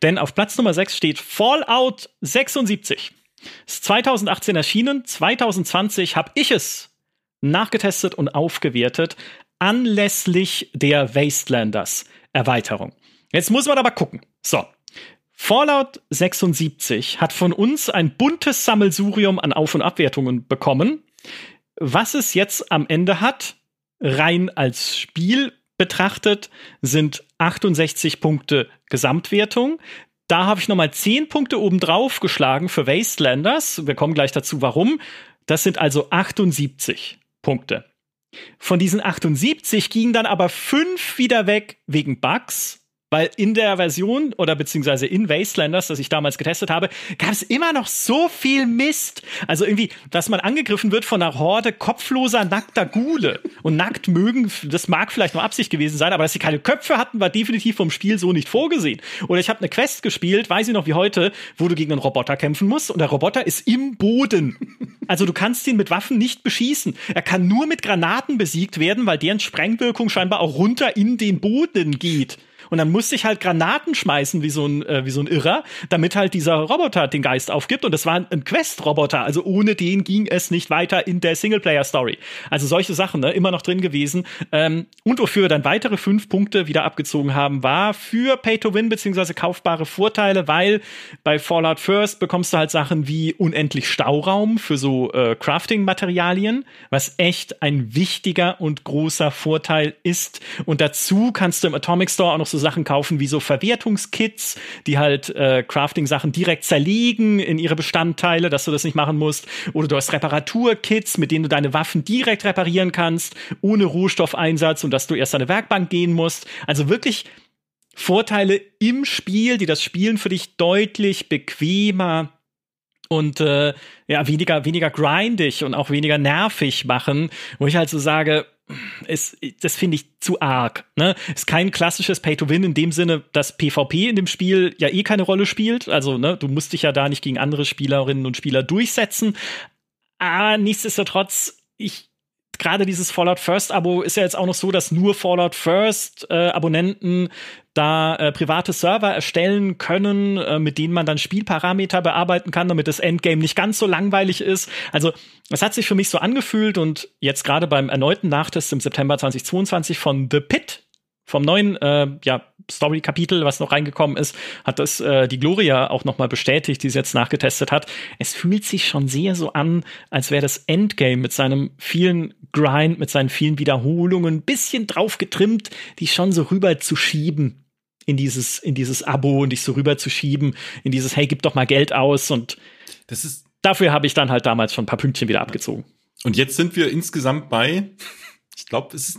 denn auf Platz Nummer 6 steht Fallout 76. Ist 2018 erschienen, 2020 habe ich es nachgetestet und aufgewertet anlässlich der Wastelanders Erweiterung. Jetzt muss man aber gucken. So. Fallout 76 hat von uns ein buntes Sammelsurium an Auf- und Abwertungen bekommen. Was es jetzt am Ende hat, rein als Spiel betrachtet, sind 68 Punkte Gesamtwertung. Da habe ich nochmal 10 Punkte obendrauf geschlagen für Wastelanders. Wir kommen gleich dazu, warum. Das sind also 78 Punkte. Von diesen 78 gingen dann aber 5 wieder weg wegen Bugs weil in der Version oder beziehungsweise in Wastelanders, das ich damals getestet habe, gab es immer noch so viel Mist. Also irgendwie, dass man angegriffen wird von einer Horde kopfloser, nackter Gule. Und nackt mögen, das mag vielleicht nur Absicht gewesen sein, aber dass sie keine Köpfe hatten, war definitiv vom Spiel so nicht vorgesehen. Oder ich habe eine Quest gespielt, weiß ich noch wie heute, wo du gegen einen Roboter kämpfen musst und der Roboter ist im Boden. Also du kannst ihn mit Waffen nicht beschießen. Er kann nur mit Granaten besiegt werden, weil deren Sprengwirkung scheinbar auch runter in den Boden geht. Und dann musste ich halt Granaten schmeißen wie so ein, äh, wie so ein Irrer, damit halt dieser Roboter den Geist aufgibt. Und das war ein Quest-Roboter, also ohne den ging es nicht weiter in der Singleplayer-Story. Also solche Sachen, ne, immer noch drin gewesen. Ähm, und wofür dann weitere fünf Punkte wieder abgezogen haben, war für Pay-to-Win beziehungsweise kaufbare Vorteile, weil bei Fallout First bekommst du halt Sachen wie unendlich Stauraum für so äh, Crafting-Materialien, was echt ein wichtiger und großer Vorteil ist. Und dazu kannst du im Atomic Store auch noch so Sachen kaufen wie so Verwertungskits, die halt äh, Crafting-Sachen direkt zerlegen in ihre Bestandteile, dass du das nicht machen musst. Oder du hast Reparaturkits, mit denen du deine Waffen direkt reparieren kannst, ohne Rohstoffeinsatz und dass du erst an eine Werkbank gehen musst. Also wirklich Vorteile im Spiel, die das Spielen für dich deutlich bequemer und äh, ja weniger weniger grindig und auch weniger nervig machen, wo ich halt so sage, ist, das finde ich zu arg. Ne? Ist kein klassisches Pay-to-Win in dem Sinne, dass PvP in dem Spiel ja eh keine Rolle spielt. Also, ne, du musst dich ja da nicht gegen andere Spielerinnen und Spieler durchsetzen. Aber nichtsdestotrotz, ich, gerade dieses Fallout First Abo ist ja jetzt auch noch so, dass nur Fallout First äh, Abonnenten da äh, private Server erstellen können, äh, mit denen man dann Spielparameter bearbeiten kann, damit das Endgame nicht ganz so langweilig ist. Also es hat sich für mich so angefühlt und jetzt gerade beim erneuten Nachtest im September 2022 von The Pit, vom neuen äh, ja, Story-Kapitel, was noch reingekommen ist, hat das äh, die Gloria auch noch mal bestätigt, die sie jetzt nachgetestet hat. Es fühlt sich schon sehr so an, als wäre das Endgame mit seinem vielen Grind, mit seinen vielen Wiederholungen ein bisschen drauf getrimmt, die schon so rüber zu schieben in dieses, in dieses Abo und dich so rüber zu schieben, in dieses, hey, gib doch mal Geld aus und das ist dafür habe ich dann halt damals schon ein paar Pünktchen wieder abgezogen. Und jetzt sind wir insgesamt bei, ich glaube, es ist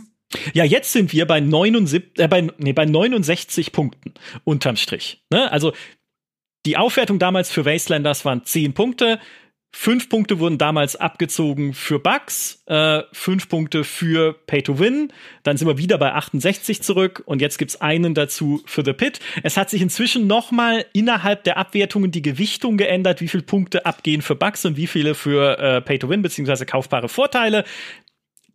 ja, jetzt sind wir bei 79, äh, bei, nee, bei 69 Punkten unterm Strich. Ne? Also die Aufwertung damals für Wastelanders waren 10 Punkte. Fünf Punkte wurden damals abgezogen für Bugs, äh, fünf Punkte für Pay to Win. Dann sind wir wieder bei 68 zurück und jetzt gibt's einen dazu für The Pit. Es hat sich inzwischen nochmal innerhalb der Abwertungen die Gewichtung geändert, wie viele Punkte abgehen für Bugs und wie viele für äh, Pay to Win beziehungsweise kaufbare Vorteile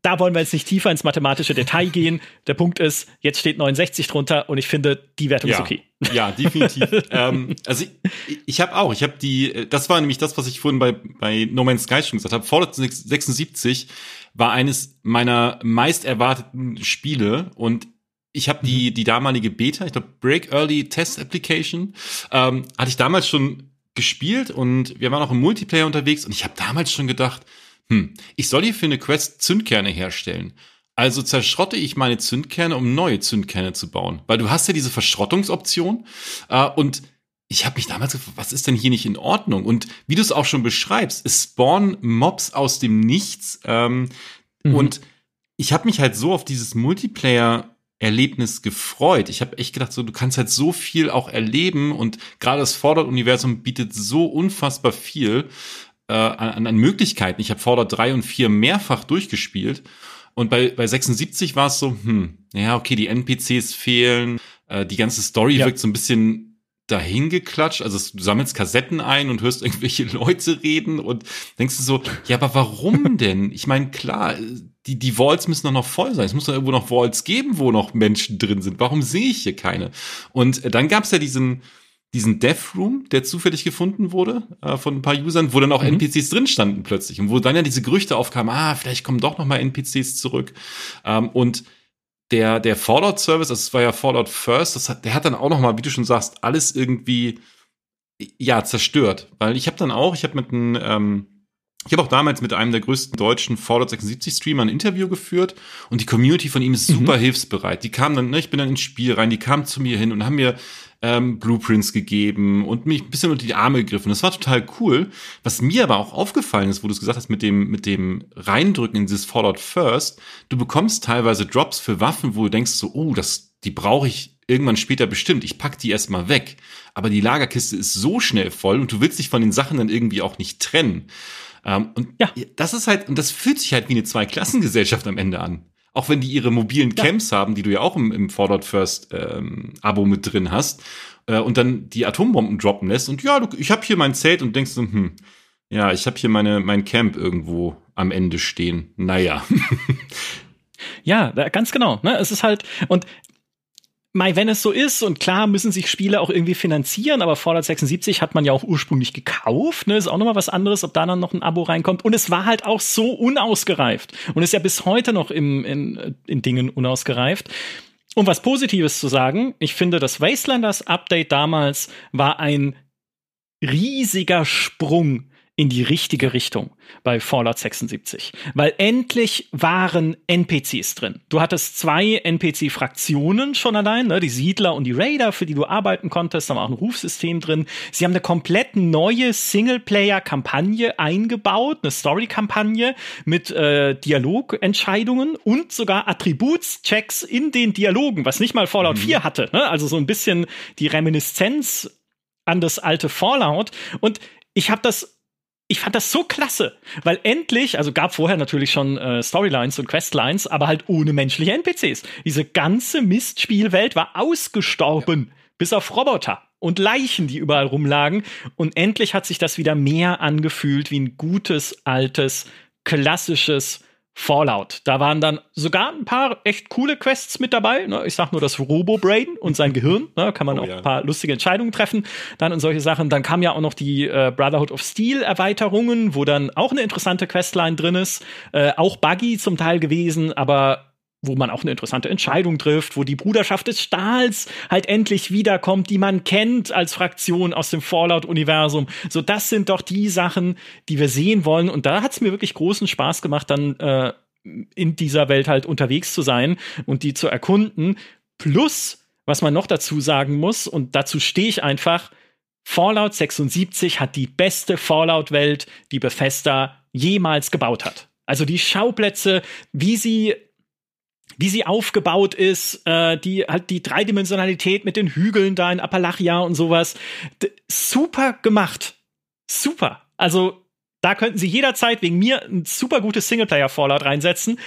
da wollen wir jetzt nicht tiefer ins mathematische Detail gehen. Der Punkt ist, jetzt steht 69 drunter und ich finde, die Wertung ja, ist okay. Ja, definitiv. ähm, also ich, ich habe auch, ich habe die, das war nämlich das, was ich vorhin bei, bei No Man's Sky schon gesagt habe. Fallout 76 war eines meiner meist erwarteten Spiele und ich habe die, die damalige Beta, ich glaube Break Early Test Application, ähm, hatte ich damals schon gespielt und wir waren auch im Multiplayer unterwegs und ich habe damals schon gedacht, hm, ich soll hier für eine Quest Zündkerne herstellen. Also zerschrotte ich meine Zündkerne, um neue Zündkerne zu bauen. Weil du hast ja diese Verschrottungsoption äh, und ich habe mich damals gefragt, was ist denn hier nicht in Ordnung? Und wie du es auch schon beschreibst, es spawnen Mobs aus dem Nichts. Ähm, mhm. Und ich habe mich halt so auf dieses Multiplayer-Erlebnis gefreut. Ich habe echt gedacht, so du kannst halt so viel auch erleben und gerade das Fallout-Universum bietet so unfassbar viel äh, an, an Möglichkeiten. Ich habe Fallout 3 und 4 mehrfach durchgespielt. Und bei, bei 76 war es so, hm, ja, okay, die NPCs fehlen, äh, die ganze Story ja. wirkt so ein bisschen dahingeklatscht. Also du sammelst Kassetten ein und hörst irgendwelche Leute reden und denkst du so, ja, aber warum denn? Ich meine, klar, die, die Vaults müssen doch noch voll sein. Es muss doch irgendwo noch Vaults geben, wo noch Menschen drin sind. Warum sehe ich hier keine? Und dann gab es ja diesen, diesen Death Room, der zufällig gefunden wurde äh, von ein paar Usern, wo dann auch mhm. NPCs drin standen plötzlich und wo dann ja diese Gerüchte aufkamen, ah, vielleicht kommen doch noch mal NPCs zurück. Ähm, und der der Fallout Service, das war ja Fallout First, das hat, der hat dann auch noch mal, wie du schon sagst, alles irgendwie ja zerstört, weil ich habe dann auch, ich habe mit einem ähm, ich habe auch damals mit einem der größten deutschen Fallout 76 Streamer ein Interview geführt und die Community von ihm ist super mhm. hilfsbereit. Die kamen dann, ne, ich bin dann ins Spiel rein, die kamen zu mir hin und haben mir ähm, Blueprints gegeben und mich ein bisschen unter die Arme gegriffen. Das war total cool. Was mir aber auch aufgefallen ist, wo du es gesagt hast, mit dem, mit dem Reindrücken in dieses Fallout First, du bekommst teilweise Drops für Waffen, wo du denkst so, oh, das, die brauche ich irgendwann später bestimmt. Ich pack die erstmal weg. Aber die Lagerkiste ist so schnell voll und du willst dich von den Sachen dann irgendwie auch nicht trennen. Ähm, und ja. das ist halt, und das fühlt sich halt wie eine Zweiklassengesellschaft am Ende an. Auch wenn die ihre mobilen ja. Camps haben, die du ja auch im, im Fallout First ähm, Abo mit drin hast, äh, und dann die Atombomben droppen lässt. Und ja, du, ich habe hier mein Zelt und denkst so, hm, ja, ich habe hier meine mein Camp irgendwo am Ende stehen. Naja. ja, ganz genau. Ne? Es ist halt und Mai, wenn es so ist, und klar müssen sich Spiele auch irgendwie finanzieren, aber Fallout 76 hat man ja auch ursprünglich gekauft, ne? Ist auch nochmal was anderes, ob da dann noch ein Abo reinkommt. Und es war halt auch so unausgereift. Und ist ja bis heute noch im, in, in Dingen unausgereift. Um was Positives zu sagen, ich finde, das Wastelanders Update damals war ein riesiger Sprung in die richtige Richtung bei Fallout 76. Weil endlich waren NPCs drin. Du hattest zwei NPC-Fraktionen schon allein, ne? die Siedler und die Raider, für die du arbeiten konntest, da war auch ein Rufsystem drin. Sie haben eine komplett neue Singleplayer-Kampagne eingebaut, eine Story-Kampagne mit äh, Dialogentscheidungen und sogar Attributschecks in den Dialogen, was nicht mal Fallout mhm. 4 hatte. Ne? Also so ein bisschen die Reminiszenz an das alte Fallout. Und ich habe das ich fand das so klasse, weil endlich, also gab vorher natürlich schon äh, Storylines und Questlines, aber halt ohne menschliche NPCs. Diese ganze Mistspielwelt war ausgestorben, ja. bis auf Roboter und Leichen, die überall rumlagen. Und endlich hat sich das wieder mehr angefühlt wie ein gutes, altes, klassisches Fallout. Da waren dann sogar ein paar echt coole Quests mit dabei. Ne? Ich sag nur das Robo-Brain und sein Gehirn. Ne? Kann man oh, auch ja. ein paar lustige Entscheidungen treffen. Dann und solche Sachen. Dann kam ja auch noch die äh, Brotherhood of Steel Erweiterungen, wo dann auch eine interessante Questline drin ist. Äh, auch Buggy zum Teil gewesen, aber wo man auch eine interessante Entscheidung trifft, wo die Bruderschaft des Stahls halt endlich wiederkommt, die man kennt als Fraktion aus dem Fallout-Universum. So, das sind doch die Sachen, die wir sehen wollen. Und da hat es mir wirklich großen Spaß gemacht, dann äh, in dieser Welt halt unterwegs zu sein und die zu erkunden. Plus, was man noch dazu sagen muss, und dazu stehe ich einfach, Fallout 76 hat die beste Fallout-Welt, die Bethesda jemals gebaut hat. Also die Schauplätze, wie sie wie sie aufgebaut ist, äh, die halt die Dreidimensionalität mit den Hügeln da in Appalachia und sowas. D super gemacht. Super. Also da könnten sie jederzeit wegen mir ein super gutes Singleplayer-Fallout reinsetzen.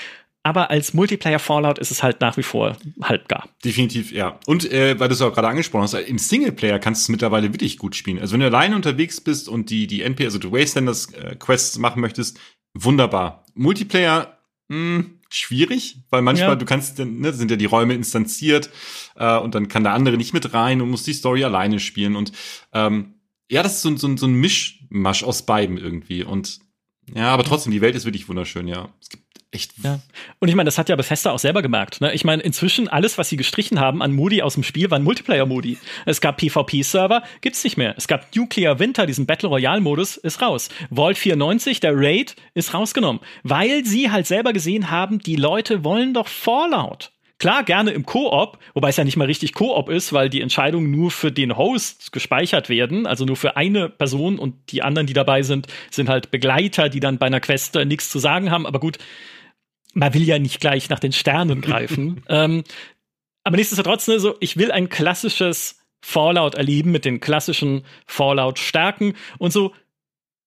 Aber als Multiplayer-Fallout ist es halt nach wie vor halbgar. Definitiv, ja. Und äh, weil du es auch gerade angesprochen hast, im Singleplayer kannst du es mittlerweile wirklich gut spielen. Also wenn du alleine unterwegs bist und die, die NP, also du Wastelanders äh, machen möchtest, wunderbar. Multiplayer, mh, hm, schwierig, weil manchmal ja. du kannst, ne, sind ja die Räume instanziert äh, und dann kann der andere nicht mit rein und muss die Story alleine spielen und ähm, ja, das ist so, so, so ein Mischmasch aus beiden irgendwie und ja, aber trotzdem, die Welt ist wirklich wunderschön, ja. Es gibt echt. Ja. Und ich meine, das hat ja Bethesda auch selber gemerkt. Ne? Ich meine, inzwischen alles, was sie gestrichen haben an Modi aus dem Spiel, waren Multiplayer-Modi. Es gab PvP-Server, gibt's nicht mehr. Es gab Nuclear Winter, diesen Battle Royale-Modus, ist raus. Vault 94, der Raid, ist rausgenommen. Weil sie halt selber gesehen haben, die Leute wollen doch Fallout. Klar, gerne im Koop, wobei es ja nicht mal richtig Koop ist, weil die Entscheidungen nur für den Host gespeichert werden, also nur für eine Person und die anderen, die dabei sind, sind halt Begleiter, die dann bei einer Quest nichts zu sagen haben. Aber gut, man will ja nicht gleich nach den Sternen greifen. ähm, aber nichtsdestotrotz, ne, so, ich will ein klassisches Fallout erleben mit den klassischen Fallout-Stärken und so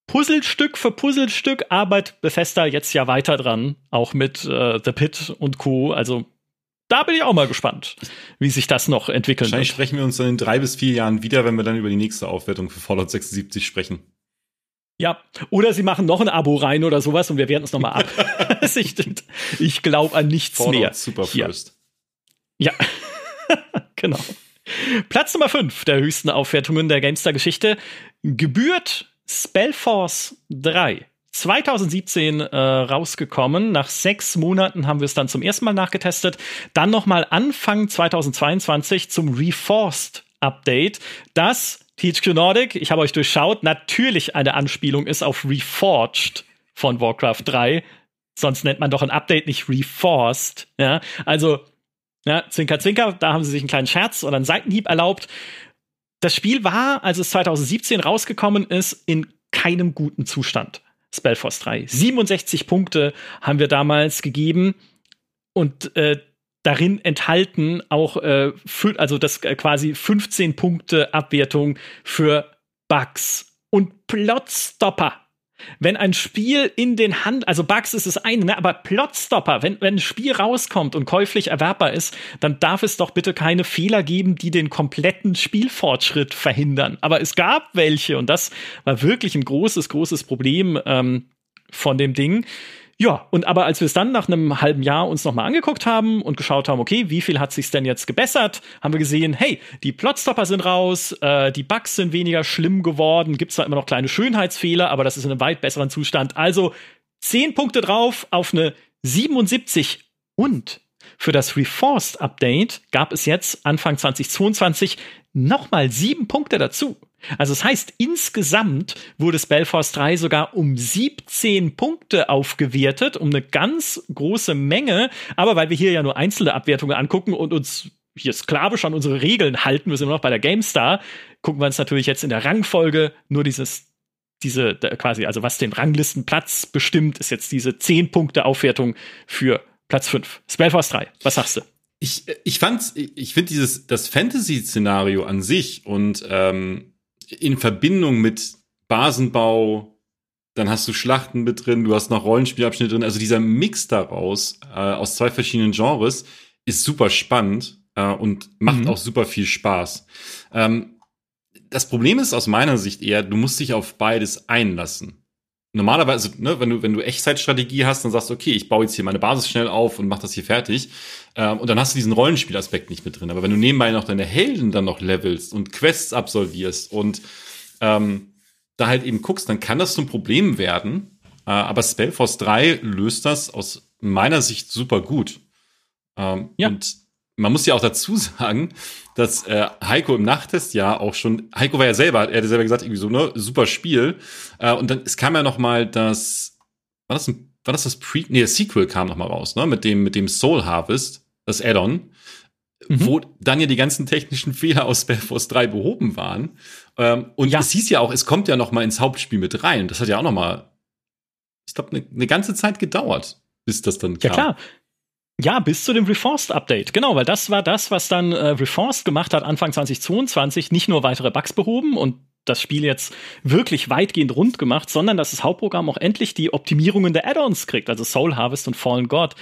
Puzzlestück für Puzzlestück arbeitet Bethesda jetzt ja weiter dran, auch mit äh, The Pit und Co. Also da bin ich auch mal gespannt, wie sich das noch entwickeln Wahrscheinlich wird. sprechen wir uns dann in drei bis vier Jahren wieder, wenn wir dann über die nächste Aufwertung für Fallout 76 sprechen. Ja, oder sie machen noch ein Abo rein oder sowas und wir werden es nochmal ab. ich ich glaube an nichts Fallout mehr. Super First. Ja, genau. Platz Nummer 5 der höchsten Aufwertungen der Gamestar-Geschichte gebührt Spellforce 3. 2017 äh, rausgekommen. Nach sechs Monaten haben wir es dann zum ersten Mal nachgetestet. Dann nochmal Anfang 2022 zum Reforced Update, das THQ Nordic, ich habe euch durchschaut, natürlich eine Anspielung ist auf Reforged von Warcraft 3. Sonst nennt man doch ein Update nicht Reforced. Ja, also, ja, Zwinker, Zwinker, da haben sie sich einen kleinen Scherz oder einen Seitenhieb erlaubt. Das Spiel war, als es 2017 rausgekommen ist, in keinem guten Zustand. Spellforce 3. 67 Punkte haben wir damals gegeben und äh, darin enthalten auch äh, also das äh, quasi 15 Punkte Abwertung für Bugs und Plotstopper. Wenn ein Spiel in den Hand, also Bugs ist es eine, ne, aber Plotstopper, wenn, wenn ein Spiel rauskommt und käuflich erwerbbar ist, dann darf es doch bitte keine Fehler geben, die den kompletten Spielfortschritt verhindern. Aber es gab welche und das war wirklich ein großes, großes Problem ähm, von dem Ding. Ja, und aber als wir es dann nach einem halben Jahr uns nochmal angeguckt haben und geschaut haben, okay, wie viel hat sich's denn jetzt gebessert, haben wir gesehen, hey, die Plotstopper sind raus, äh, die Bugs sind weniger schlimm geworden, gibt's zwar immer noch kleine Schönheitsfehler, aber das ist in einem weit besseren Zustand. Also 10 Punkte drauf auf eine 77 und für das Reforced Update gab es jetzt Anfang 2022 nochmal sieben Punkte dazu. Also das heißt, insgesamt wurde Spellforce 3 sogar um 17 Punkte aufgewertet, um eine ganz große Menge. Aber weil wir hier ja nur einzelne Abwertungen angucken und uns hier sklavisch an unsere Regeln halten, wir sind noch bei der GameStar, gucken wir uns natürlich jetzt in der Rangfolge nur dieses diese quasi, also was den Ranglistenplatz bestimmt, ist jetzt diese 10 Punkte Aufwertung für Platz 5. Spellforce 3. Was sagst du? Ich, ich fand's, ich finde dieses, das Fantasy-Szenario an sich und ähm, in Verbindung mit Basenbau, dann hast du Schlachten mit drin, du hast noch Rollenspielabschnitte drin. Also dieser Mix daraus äh, aus zwei verschiedenen Genres ist super spannend äh, und macht mhm. auch super viel Spaß. Ähm, das Problem ist aus meiner Sicht eher, du musst dich auf beides einlassen. Normalerweise, ne, wenn du wenn du Echtzeitstrategie hast, dann sagst du, okay, ich baue jetzt hier meine Basis schnell auf und mach das hier fertig. Ähm, und dann hast du diesen Rollenspielaspekt nicht mit drin. Aber wenn du nebenbei noch deine Helden dann noch levelst und Quests absolvierst und ähm, da halt eben guckst, dann kann das zum Problem werden. Äh, aber Spellforce 3 löst das aus meiner Sicht super gut. Ähm, ja. Und man muss ja auch dazu sagen, dass äh, Heiko im Nachttest ja auch schon, Heiko war ja selber, er hat selber gesagt, irgendwie so, ne, super Spiel. Äh, und dann, es kam ja noch mal das, war das ein war das das Pre, nee, das Sequel kam noch mal raus, ne, mit dem, mit dem Soul Harvest, das Add-on, mhm. wo dann ja die ganzen technischen Fehler aus Spellforce 3 behoben waren. Ähm, und ja. es hieß ja auch, es kommt ja noch mal ins Hauptspiel mit rein. Das hat ja auch noch mal, ich glaube, eine ne ganze Zeit gedauert, bis das dann kam. Ja, klar. Ja, bis zu dem Reforced Update. Genau, weil das war das, was dann äh, Reforced gemacht hat Anfang 2022. Nicht nur weitere Bugs behoben und das Spiel jetzt wirklich weitgehend rund gemacht, sondern dass das Hauptprogramm auch endlich die Optimierungen der Add-ons kriegt, also Soul Harvest und Fallen God.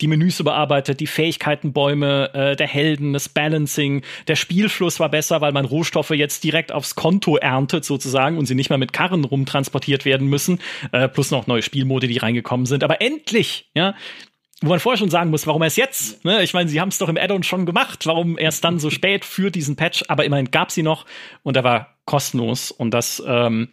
Die Menüs überarbeitet, die Fähigkeitenbäume äh, der Helden, das Balancing, der Spielfluss war besser, weil man Rohstoffe jetzt direkt aufs Konto erntet sozusagen und sie nicht mehr mit Karren rumtransportiert werden müssen, äh, plus noch neue Spielmode, die reingekommen sind. Aber endlich, ja, wo man vorher schon sagen muss, warum erst jetzt? Ne? Ich meine, sie haben es doch im Add-on schon gemacht. Warum erst dann so spät für diesen Patch? Aber immerhin gab sie noch und er war kostenlos und das ähm,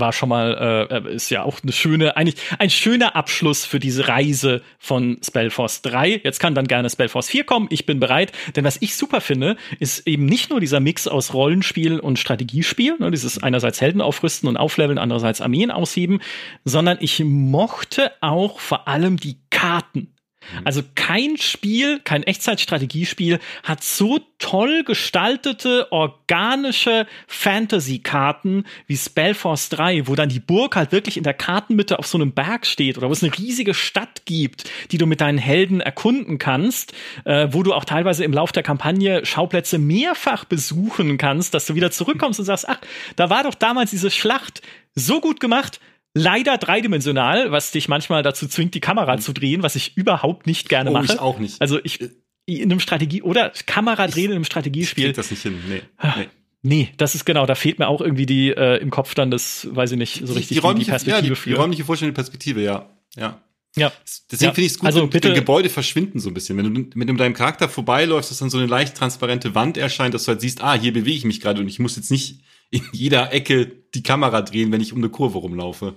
war schon mal äh, ist ja auch eine schöne eigentlich ein schöner Abschluss für diese Reise von Spellforce 3. Jetzt kann dann gerne Spellforce 4 kommen. Ich bin bereit, denn was ich super finde, ist eben nicht nur dieser Mix aus Rollenspiel und Strategiespiel, ne, dieses einerseits Helden aufrüsten und aufleveln, andererseits Armeen ausheben, sondern ich mochte auch vor allem die Karten. Mhm. Also kein Spiel, kein Echtzeitstrategiespiel hat so toll gestaltete, organische Fantasy-Karten wie Spellforce 3, wo dann die Burg halt wirklich in der Kartenmitte auf so einem Berg steht oder wo es eine riesige Stadt gibt, die du mit deinen Helden erkunden kannst, äh, wo du auch teilweise im Lauf der Kampagne Schauplätze mehrfach besuchen kannst, dass du wieder zurückkommst und sagst, ach, da war doch damals diese Schlacht so gut gemacht, leider dreidimensional, was dich manchmal dazu zwingt, die Kamera mhm. zu drehen, was ich überhaupt nicht gerne oh, mache. Ich auch nicht. Also ich in einem Strategie oder Kamera drehen in einem Strategiespiel. Ich das nicht hin. Nee. Ah, nee. Nee, das ist genau, da fehlt mir auch irgendwie die äh, im Kopf dann das, weiß ich nicht, so richtig die, die, räumliche, die Perspektive ja, die, für. Die räumliche vorstellende Perspektive, ja. Ja. Ja. Deswegen ja. finde ich es gut, also wenn, bitte. wenn Gebäude verschwinden so ein bisschen. Wenn du mit deinem Charakter vorbeiläufst, dass dann so eine leicht transparente Wand erscheint, dass du halt siehst, ah, hier bewege ich mich gerade und ich muss jetzt nicht in jeder Ecke die Kamera drehen, wenn ich um eine Kurve rumlaufe.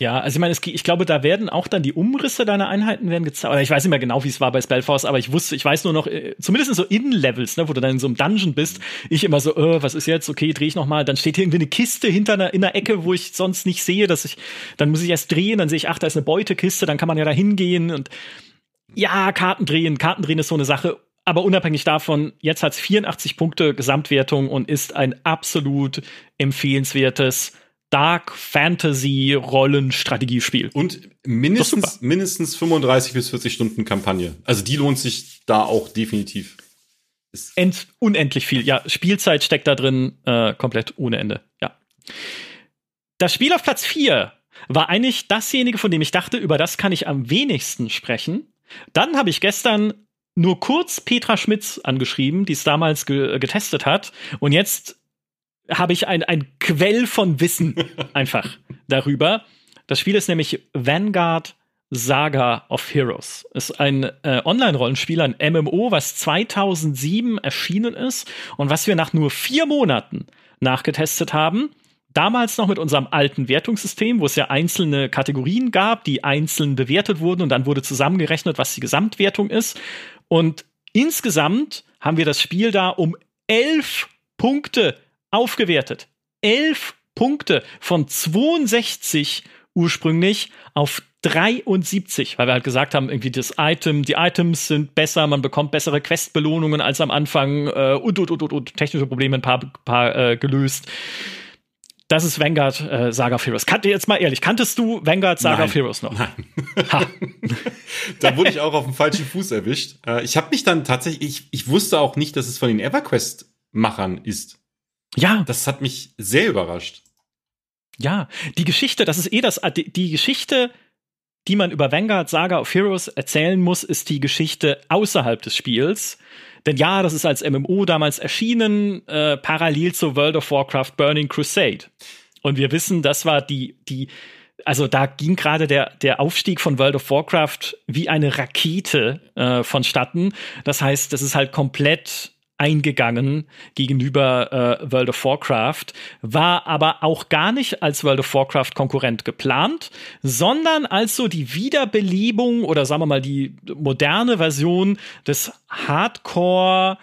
Ja, also ich meine, es, ich glaube, da werden auch dann die Umrisse deiner Einheiten werden gezeigt. Oder ich weiß nicht mehr genau, wie es war bei Spellforce, aber ich wusste, ich weiß nur noch, äh, zumindest in so Innenlevels, ne, wo du dann in so einem Dungeon bist, ich immer so, äh, was ist jetzt? Okay, drehe ich noch mal. Dann steht hier irgendwie eine Kiste hinter einer, in einer Ecke, wo ich sonst nicht sehe, dass ich, dann muss ich erst drehen, dann sehe ich, ach, da ist eine Beutekiste, dann kann man ja da hingehen und ja, Karten drehen, Karten drehen ist so eine Sache. Aber unabhängig davon, jetzt hat es 84 Punkte Gesamtwertung und ist ein absolut empfehlenswertes Dark Fantasy Rollenstrategiespiel. Und mindestens, mindestens 35 bis 40 Stunden Kampagne. Also die lohnt sich da auch definitiv. End, unendlich viel. Ja, Spielzeit steckt da drin äh, komplett ohne Ende. Ja. Das Spiel auf Platz 4 war eigentlich dasjenige, von dem ich dachte, über das kann ich am wenigsten sprechen. Dann habe ich gestern nur kurz Petra Schmitz angeschrieben, die es damals ge getestet hat. Und jetzt habe ich ein, ein Quell von Wissen einfach darüber. Das Spiel ist nämlich Vanguard Saga of Heroes ist ein äh, Online-Rollenspiel, ein MMO, was 2007 erschienen ist und was wir nach nur vier Monaten nachgetestet haben. Damals noch mit unserem alten Wertungssystem, wo es ja einzelne Kategorien gab, die einzeln bewertet wurden und dann wurde zusammengerechnet, was die Gesamtwertung ist. Und insgesamt haben wir das Spiel da um elf Punkte aufgewertet. Elf Punkte von 62 ursprünglich auf 73, weil wir halt gesagt haben, irgendwie das Item, die Items sind besser, man bekommt bessere Questbelohnungen als am Anfang äh, und, und, und, und, und technische Probleme ein paar, paar äh, gelöst. Das ist Vanguard äh, Saga of Heroes. Kannte jetzt mal ehrlich, kanntest du Vanguard Saga nein, of Heroes noch? Nein. da wurde ich auch auf dem falschen Fuß erwischt. Äh, ich habe mich dann tatsächlich, ich, ich wusste auch nicht, dass es von den EverQuest-Machern ist. Ja. Das hat mich sehr überrascht. Ja, die Geschichte, das ist eh das, die, die Geschichte die man über Vanguard Saga of Heroes erzählen muss, ist die Geschichte außerhalb des Spiels. Denn ja, das ist als MMO damals erschienen, äh, parallel zu World of Warcraft Burning Crusade. Und wir wissen, das war die, die, also da ging gerade der, der Aufstieg von World of Warcraft wie eine Rakete äh, vonstatten. Das heißt, das ist halt komplett eingegangen gegenüber äh, World of Warcraft, war aber auch gar nicht als World of Warcraft Konkurrent geplant, sondern als so die Wiederbelebung oder sagen wir mal die moderne Version des Hardcore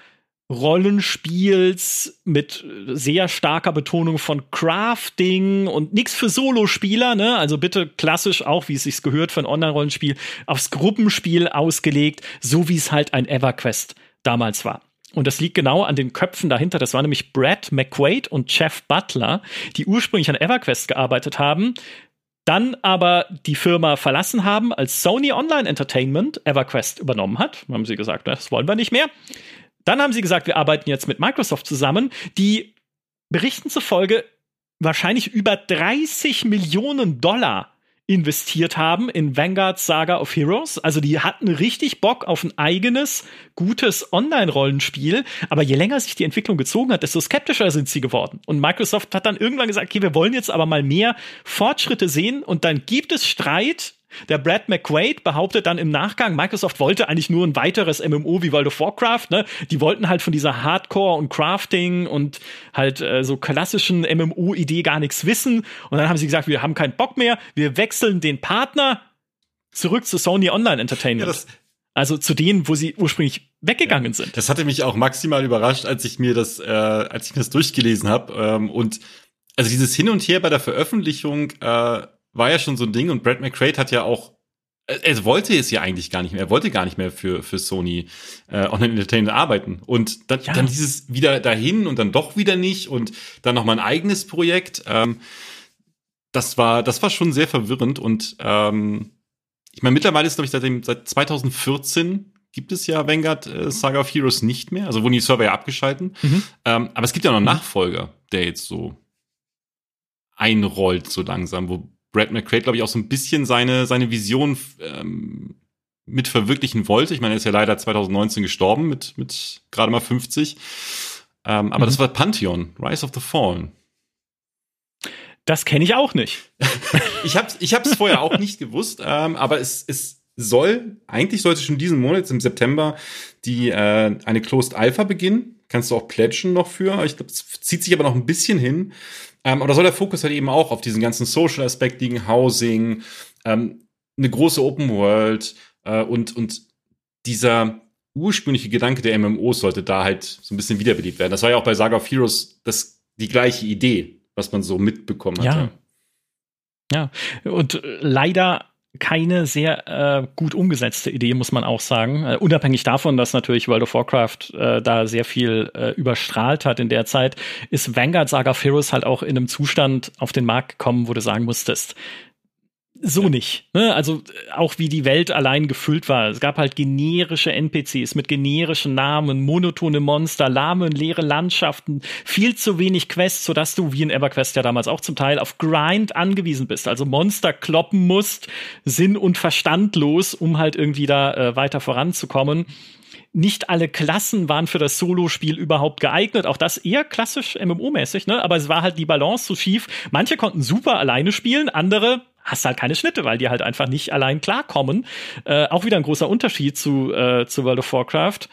Rollenspiels mit sehr starker Betonung von Crafting und nichts für Solospieler, ne? Also bitte klassisch auch, wie es sich gehört für ein Online-Rollenspiel, aufs Gruppenspiel ausgelegt, so wie es halt ein EverQuest damals war. Und das liegt genau an den Köpfen dahinter. Das waren nämlich Brad McQuaid und Jeff Butler, die ursprünglich an EverQuest gearbeitet haben, dann aber die Firma verlassen haben, als Sony Online Entertainment EverQuest übernommen hat. Haben sie gesagt, das wollen wir nicht mehr. Dann haben sie gesagt, wir arbeiten jetzt mit Microsoft zusammen, die Berichten zufolge wahrscheinlich über 30 Millionen Dollar investiert haben in Vanguard Saga of Heroes. Also die hatten richtig Bock auf ein eigenes, gutes Online-Rollenspiel. Aber je länger sich die Entwicklung gezogen hat, desto skeptischer sind sie geworden. Und Microsoft hat dann irgendwann gesagt, okay, wir wollen jetzt aber mal mehr Fortschritte sehen. Und dann gibt es Streit der Brad McQuaid behauptet dann im Nachgang, Microsoft wollte eigentlich nur ein weiteres MMO wie World of Warcraft. Ne? Die wollten halt von dieser Hardcore und Crafting und halt äh, so klassischen MMO-Idee gar nichts wissen. Und dann haben sie gesagt, wir haben keinen Bock mehr, wir wechseln den Partner zurück zu Sony Online Entertainment. Ja, also zu denen, wo sie ursprünglich weggegangen ja, sind. Das hatte mich auch maximal überrascht, als ich mir das, äh, als ich mir das durchgelesen habe. Ähm, und also dieses Hin und Her bei der Veröffentlichung äh, war ja schon so ein Ding und Brad McCrae hat ja auch er wollte es ja eigentlich gar nicht mehr. Er wollte gar nicht mehr für, für Sony äh, Online Entertainment arbeiten. Und dann, ja. dann dieses wieder dahin und dann doch wieder nicht und dann noch mal ein eigenes Projekt. Ähm, das war, das war schon sehr verwirrend. Und ähm, ich meine, mittlerweile ist, glaube ich, seit, seit 2014 gibt es ja Vanguard äh, Saga of Heroes nicht mehr. Also wurden die Server ja abgeschalten. Mhm. Ähm, aber es gibt ja noch einen Nachfolger, der jetzt so einrollt so langsam, wo Brad McQuaid, glaube ich, auch so ein bisschen seine, seine Vision ähm, mit verwirklichen wollte. Ich meine, er ist ja leider 2019 gestorben mit, mit gerade mal 50. Ähm, aber mhm. das war Pantheon, Rise of the Fallen. Das kenne ich auch nicht. ich habe es ich hab's vorher auch nicht gewusst, ähm, aber es, es soll, eigentlich sollte schon diesen Monat, im September, die äh, eine Closed Alpha beginnen. Kannst du auch pledgen noch für. Ich glaube, es zieht sich aber noch ein bisschen hin. Ähm, aber da soll der Fokus halt eben auch auf diesen ganzen Social-Aspekt liegen, Housing, ähm, eine große Open World äh, und, und dieser ursprüngliche Gedanke der MMOs sollte da halt so ein bisschen wiederbelebt werden. Das war ja auch bei Saga of Heroes das, die gleiche Idee, was man so mitbekommen hat. Ja. Ja, und leider keine sehr äh, gut umgesetzte Idee, muss man auch sagen. Äh, unabhängig davon, dass natürlich World of Warcraft äh, da sehr viel äh, überstrahlt hat in der Zeit, ist Vanguard Saga of Heroes halt auch in einem Zustand auf den Markt gekommen, wo du sagen musstest, so ja. nicht. Ne? Also auch wie die Welt allein gefüllt war. Es gab halt generische NPCs mit generischen Namen, monotone Monster, lahme und leere Landschaften, viel zu wenig Quests, sodass du, wie in EverQuest ja damals auch zum Teil, auf Grind angewiesen bist. Also Monster kloppen musst, sinn- und verstandlos, um halt irgendwie da äh, weiter voranzukommen. Nicht alle Klassen waren für das Solo-Spiel überhaupt geeignet. Auch das eher klassisch MMO-mäßig, ne? Aber es war halt die Balance zu schief. Manche konnten super alleine spielen, andere hast halt keine Schnitte, weil die halt einfach nicht allein klarkommen. Äh, auch wieder ein großer Unterschied zu, äh, zu World of Warcraft.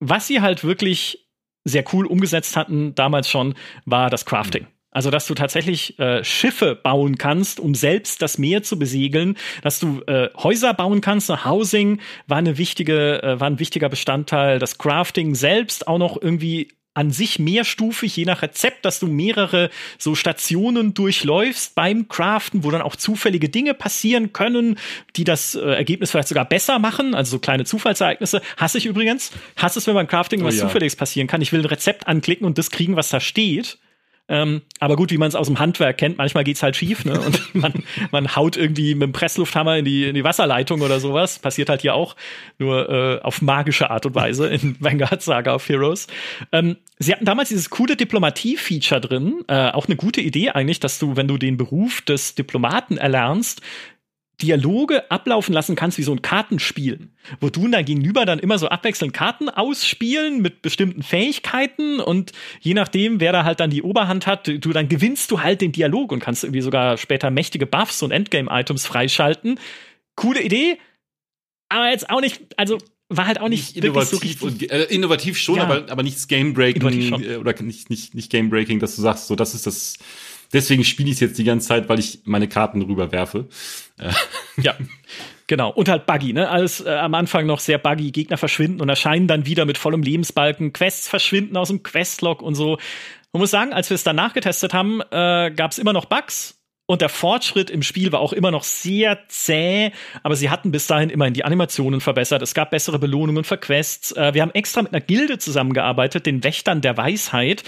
Was sie halt wirklich sehr cool umgesetzt hatten, damals schon, war das Crafting. Mhm. Also, dass du tatsächlich äh, Schiffe bauen kannst, um selbst das Meer zu besiegeln, dass du äh, Häuser bauen kannst. Housing war eine wichtige, äh, war ein wichtiger Bestandteil. Das Crafting selbst auch noch irgendwie an sich mehrstufig, je nach Rezept, dass du mehrere so Stationen durchläufst beim Craften, wo dann auch zufällige Dinge passieren können, die das äh, Ergebnis vielleicht sogar besser machen. Also so kleine Zufallsereignisse. Hasse ich übrigens. Hasse es, wenn beim Crafting oh, was ja. Zufälliges passieren kann. Ich will ein Rezept anklicken und das kriegen, was da steht. Ähm, aber gut, wie man es aus dem Handwerk kennt, manchmal geht's halt schief, ne? Und man, man haut irgendwie mit dem Presslufthammer in die, in die Wasserleitung oder sowas. Passiert halt hier auch, nur äh, auf magische Art und Weise in Vanguard Saga of Heroes. Ähm, sie hatten damals dieses coole Diplomatie-Feature drin, äh, auch eine gute Idee eigentlich, dass du, wenn du den Beruf des Diplomaten erlernst, Dialoge ablaufen lassen kannst wie so ein Kartenspiel, wo du dann gegenüber dann immer so abwechselnd Karten ausspielen mit bestimmten Fähigkeiten und je nachdem, wer da halt dann die Oberhand hat, du dann gewinnst du halt den Dialog und kannst irgendwie sogar später mächtige Buffs und Endgame-Items freischalten. Coole Idee, aber jetzt auch nicht, also war halt auch nicht, nicht innovativ so und, äh, innovativ schon, ja. aber aber nichts Game Breaking äh, oder nicht nicht nicht Game Breaking, dass du sagst, so das ist das Deswegen spiele ich es jetzt die ganze Zeit, weil ich meine Karten rüberwerfe. Äh. Ja. Genau. Und halt buggy, ne? Alles äh, am Anfang noch sehr buggy. Gegner verschwinden und erscheinen dann wieder mit vollem Lebensbalken. Quests verschwinden aus dem Questlog und so. Man muss sagen, als wir es dann nachgetestet haben, äh, gab es immer noch Bugs. Und der Fortschritt im Spiel war auch immer noch sehr zäh, aber sie hatten bis dahin immerhin die Animationen verbessert. Es gab bessere Belohnungen für Quests. Äh, wir haben extra mit einer Gilde zusammengearbeitet, den Wächtern der Weisheit,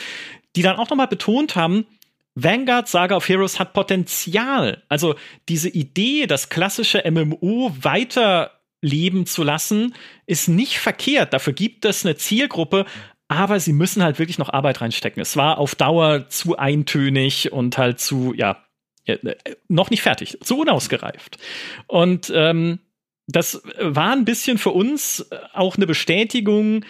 die dann auch nochmal betont haben, Vanguard Saga of Heroes hat Potenzial. Also diese Idee, das klassische MMO weiterleben zu lassen, ist nicht verkehrt. Dafür gibt es eine Zielgruppe, aber sie müssen halt wirklich noch Arbeit reinstecken. Es war auf Dauer zu eintönig und halt zu, ja, äh, noch nicht fertig, zu unausgereift. Und ähm, das war ein bisschen für uns auch eine Bestätigung,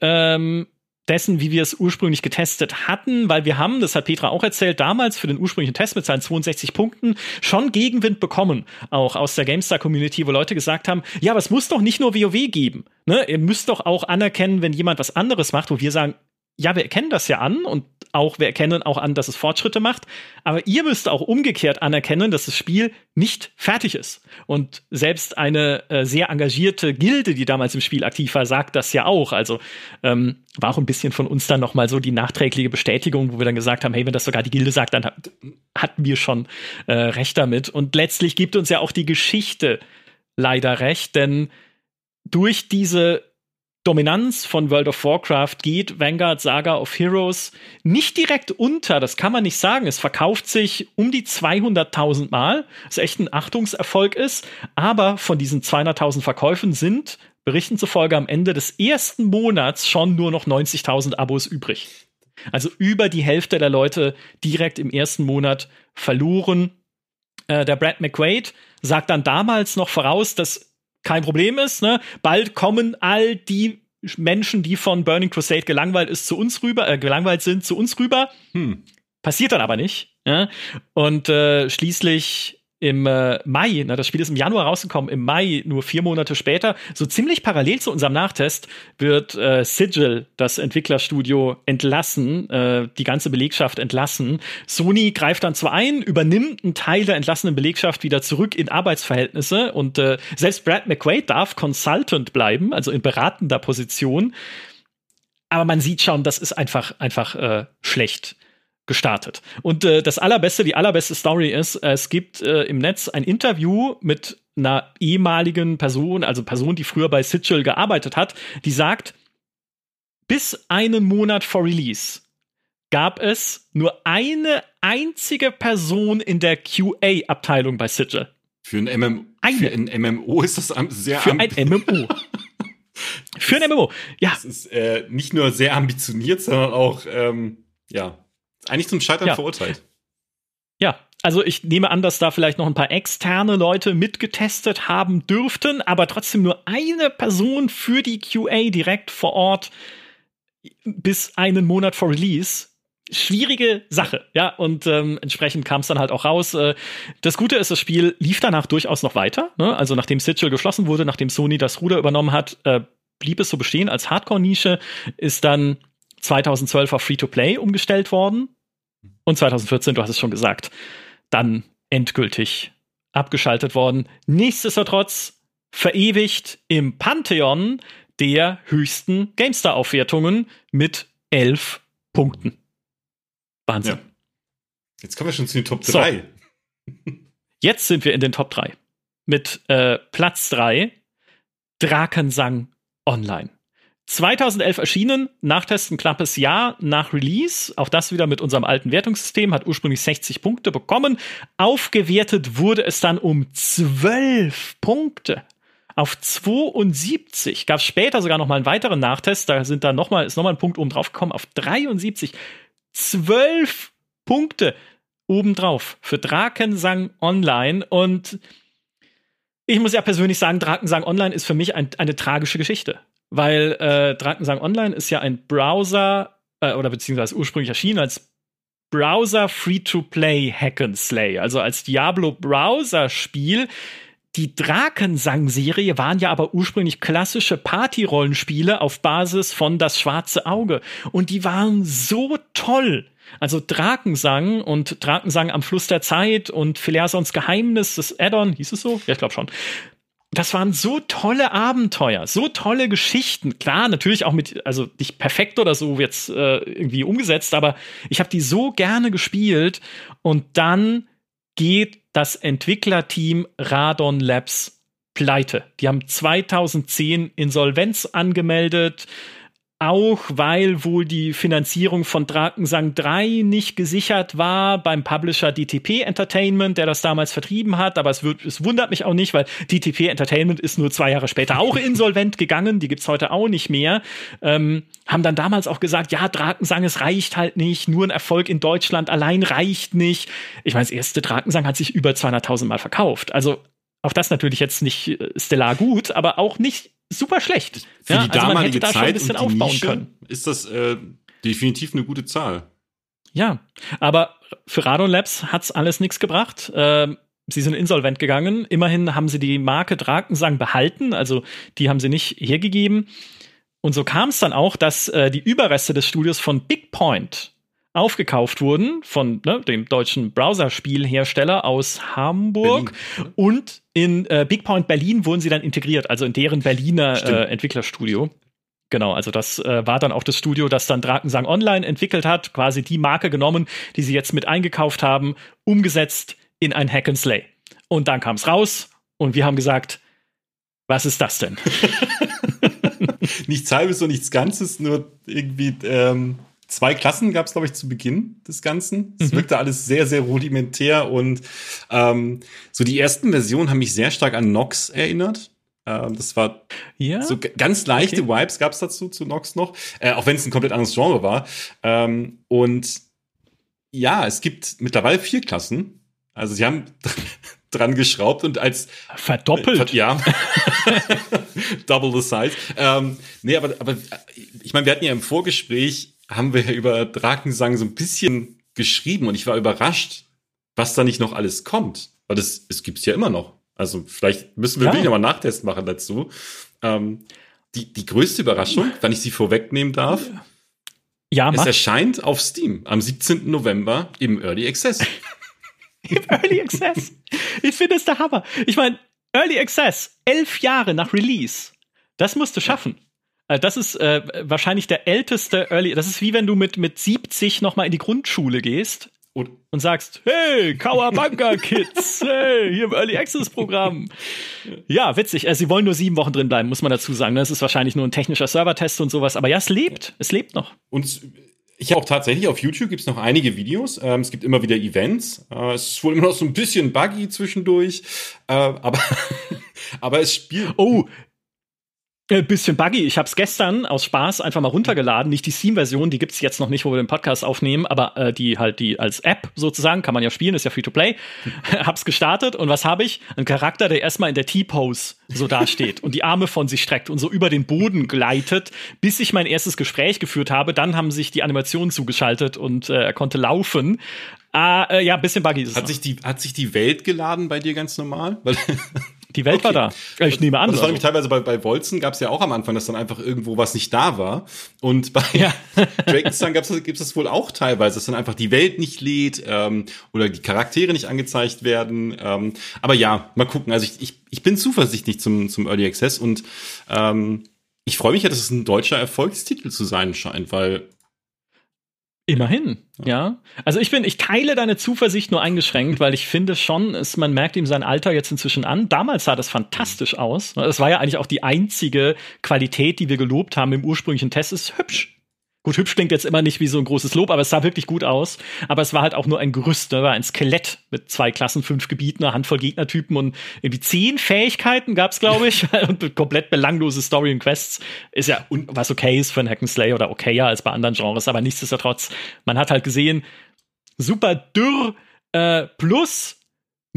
ähm, dessen, wie wir es ursprünglich getestet hatten, weil wir haben, das hat Petra auch erzählt, damals für den ursprünglichen Test mit seinen 62 Punkten schon Gegenwind bekommen, auch aus der GameStar-Community, wo Leute gesagt haben, ja, aber es muss doch nicht nur WoW geben. Ne? Ihr müsst doch auch anerkennen, wenn jemand was anderes macht, wo wir sagen, ja, wir erkennen das ja an und auch, wir erkennen auch an, dass es Fortschritte macht, aber ihr müsst auch umgekehrt anerkennen, dass das Spiel nicht fertig ist. Und selbst eine äh, sehr engagierte Gilde, die damals im Spiel aktiv war, sagt das ja auch. Also ähm, war auch ein bisschen von uns dann nochmal so die nachträgliche Bestätigung, wo wir dann gesagt haben, hey, wenn das sogar die Gilde sagt, dann hat, hatten wir schon äh, recht damit. Und letztlich gibt uns ja auch die Geschichte leider recht, denn durch diese Dominanz von World of Warcraft geht Vanguard Saga of Heroes nicht direkt unter, das kann man nicht sagen. Es verkauft sich um die 200.000 Mal, was echt ein Achtungserfolg ist, aber von diesen 200.000 Verkäufen sind Berichten zufolge am Ende des ersten Monats schon nur noch 90.000 Abos übrig. Also über die Hälfte der Leute direkt im ersten Monat verloren. Äh, der Brad McQuaid sagt dann damals noch voraus, dass kein Problem ist. Ne? Bald kommen all die Menschen, die von Burning Crusade gelangweilt ist, zu uns rüber, äh, gelangweilt sind, zu uns rüber. Hm. Passiert dann aber nicht. Ja? Und äh, schließlich im äh, Mai, na, das Spiel ist im Januar rausgekommen, im Mai, nur vier Monate später, so ziemlich parallel zu unserem Nachtest, wird äh, Sigil, das Entwicklerstudio, entlassen, äh, die ganze Belegschaft entlassen. Sony greift dann zwar ein, übernimmt einen Teil der entlassenen Belegschaft wieder zurück in Arbeitsverhältnisse und äh, selbst Brad McQuaid darf Consultant bleiben, also in beratender Position. Aber man sieht schon, das ist einfach, einfach äh, schlecht gestartet. Und äh, das allerbeste, die allerbeste Story ist, es gibt äh, im Netz ein Interview mit einer ehemaligen Person, also Person, die früher bei Sigil gearbeitet hat, die sagt, bis einen Monat vor Release gab es nur eine einzige Person in der QA-Abteilung bei Sigil. Für ein, MMO, für ein MMO ist das sehr Für ein MMO. für ein MMO, ja. Das ist äh, nicht nur sehr ambitioniert, sondern auch, ähm, ja, eigentlich zum Scheitern ja. verurteilt. Ja, also ich nehme an, dass da vielleicht noch ein paar externe Leute mitgetestet haben dürften, aber trotzdem nur eine Person für die QA direkt vor Ort bis einen Monat vor Release schwierige Sache, ja, und ähm, entsprechend kam es dann halt auch raus. Äh, das Gute ist, das Spiel lief danach durchaus noch weiter, ne? also nachdem Sigil geschlossen wurde, nachdem Sony das Ruder übernommen hat, äh, blieb es so bestehen als Hardcore-Nische, ist dann 2012 auf Free-to-Play umgestellt worden und 2014, du hast es schon gesagt, dann endgültig abgeschaltet worden. Nichtsdestotrotz verewigt im Pantheon der höchsten GameStar-Aufwertungen mit elf Punkten. Wahnsinn. Ja. Jetzt kommen wir schon zu den Top 3. So. Jetzt sind wir in den Top 3. Mit äh, Platz 3 Drakensang Online. 2011 erschienen, Nachtesten knappes Jahr nach Release. Auch das wieder mit unserem alten Wertungssystem, hat ursprünglich 60 Punkte bekommen. Aufgewertet wurde es dann um 12 Punkte. Auf 72 gab es später sogar noch mal einen weiteren Nachtest. Da sind da noch mal, ist noch mal ein Punkt oben drauf gekommen auf 73 zwölf Punkte obendrauf für Drakensang Online. Und ich muss ja persönlich sagen, Drakensang Online ist für mich ein, eine tragische Geschichte. Weil äh, Drakensang Online ist ja ein Browser, äh, oder beziehungsweise ursprünglich erschienen als Browser Free-to-Play Hack and Slay, also als Diablo Browser Spiel, die Drakensang-Serie waren ja aber ursprünglich klassische Party-Rollenspiele auf Basis von Das Schwarze Auge. Und die waren so toll. Also Drakensang und Drakensang am Fluss der Zeit und Phileasons Geheimnis, das Addon, hieß es so? Ja, ich glaube schon. Das waren so tolle Abenteuer, so tolle Geschichten. Klar, natürlich auch mit, also nicht perfekt oder so jetzt äh, irgendwie umgesetzt, aber ich habe die so gerne gespielt und dann geht das Entwicklerteam Radon Labs pleite. Die haben 2010 Insolvenz angemeldet auch weil wohl die Finanzierung von Drakensang 3 nicht gesichert war beim Publisher DTP Entertainment, der das damals vertrieben hat. Aber es, wird, es wundert mich auch nicht, weil DTP Entertainment ist nur zwei Jahre später auch insolvent gegangen. Die gibt's heute auch nicht mehr. Ähm, haben dann damals auch gesagt, ja, Drakensang, es reicht halt nicht. Nur ein Erfolg in Deutschland allein reicht nicht. Ich meine, das erste Drakensang hat sich über 200.000 Mal verkauft. Also auch das natürlich jetzt nicht äh, stellar gut, aber auch nicht super schlecht. Für ja, die also man hätte da Zeit ein bisschen aufbauen Nische können. Ist das äh, definitiv eine gute Zahl. Ja, aber für Radon Labs hat's alles nichts gebracht. Ähm, sie sind insolvent gegangen. Immerhin haben sie die Marke Drakensang behalten, also die haben sie nicht hergegeben. Und so kam es dann auch, dass äh, die Überreste des Studios von Big Point aufgekauft wurden von ne, dem deutschen Browserspielhersteller aus Hamburg Berlin. und in äh, Big Point Berlin wurden sie dann integriert, also in deren Berliner äh, Entwicklerstudio. Genau, also das äh, war dann auch das Studio, das dann Drakensang Online entwickelt hat, quasi die Marke genommen, die sie jetzt mit eingekauft haben, umgesetzt in ein Hack and Slay. Und dann kam es raus und wir haben gesagt, was ist das denn? nichts halbes und nichts Ganzes, nur irgendwie ähm, zwei Klassen gab es, glaube ich, zu Beginn des Ganzen. Es mhm. wirkte alles sehr, sehr rudimentär und ähm, so die ersten Versionen haben mich sehr stark an Nox erinnert. Ähm, das war ja? so ganz leichte okay. Vibes gab es dazu zu Nox noch, äh, auch wenn es ein komplett anderes Genre war. Ähm, und ja, es gibt mittlerweile vier Klassen. Also sie haben dran geschraubt und als verdoppelt. Äh, ja. Double the size. Ähm, nee, aber, aber ich meine, wir hatten ja im Vorgespräch haben wir über Drakensang so ein bisschen geschrieben und ich war überrascht, was da nicht noch alles kommt. Weil das, es gibt's ja immer noch. Also vielleicht müssen wir ja. wirklich nochmal einen Nachtest machen dazu. Ähm, die, die größte Überraschung, wenn ich sie vorwegnehmen darf, ja, es erscheint auf Steam am 17. November im Early Access. Im Early Access. Ich finde es der Hammer. Ich meine, Early Access, elf Jahre nach Release. Das musst du schaffen. Äh, das ist äh, wahrscheinlich der älteste Early. Das ist wie wenn du mit, mit 70 nochmal in die Grundschule gehst und, und sagst: Hey, Kawabanga Kids, hey, hier im Early Access Programm. Ja, witzig. Also, sie wollen nur sieben Wochen drin bleiben, muss man dazu sagen. Das ist wahrscheinlich nur ein technischer Servertest und sowas. Aber ja, es lebt. Es lebt noch. Und ich habe auch tatsächlich auf YouTube gibt es noch einige Videos. Ähm, es gibt immer wieder Events. Äh, es ist wohl immer noch so ein bisschen buggy zwischendurch, äh, aber aber es spielt. Oh, Ein äh, bisschen buggy. Ich habe es gestern aus Spaß einfach mal runtergeladen. Nicht die Steam-Version, die gibt's jetzt noch nicht, wo wir den Podcast aufnehmen, aber äh, die halt die als App sozusagen, kann man ja spielen, ist ja free to play. hab's gestartet und was habe ich? Ein Charakter, der erstmal in der T-Pose so dasteht und die Arme von sich streckt und so über den Boden gleitet, bis ich mein erstes Gespräch geführt habe. Dann haben sich die Animationen zugeschaltet und äh, er konnte laufen. Ah, äh, ja, bisschen buggy ist es. Hat sich, die, hat sich die Welt geladen bei dir ganz normal? Die Welt okay. war da. Ich nehme an. Und das war nämlich teilweise bei, bei Wolzen gab es ja auch am Anfang, dass dann einfach irgendwo was nicht da war. Und bei ja. Dragon's gibt es das wohl auch teilweise, dass dann einfach die Welt nicht lädt ähm, oder die Charaktere nicht angezeigt werden. Ähm, aber ja, mal gucken. Also ich, ich, ich bin zuversichtlich zum, zum Early Access und ähm, ich freue mich ja, dass es ein deutscher Erfolgstitel zu sein scheint, weil Immerhin, ja. ja. Also ich bin, ich teile deine Zuversicht nur eingeschränkt, weil ich finde schon, es, man merkt ihm sein Alter jetzt inzwischen an. Damals sah das fantastisch aus. Das war ja eigentlich auch die einzige Qualität, die wir gelobt haben im ursprünglichen Test. Es ist hübsch. Gut, hübsch klingt jetzt immer nicht wie so ein großes Lob, aber es sah wirklich gut aus. Aber es war halt auch nur ein Gerüst, ne? war ein Skelett mit zwei Klassen, fünf Gebieten, eine Handvoll Gegnertypen und irgendwie zehn Fähigkeiten gab's, glaube ich, und komplett belanglose Story und Quests. Ist ja was okay ist für ein Hack'n'Slay oder okayer als bei anderen Genres, aber nichtsdestotrotz, man hat halt gesehen, super dürr, äh, plus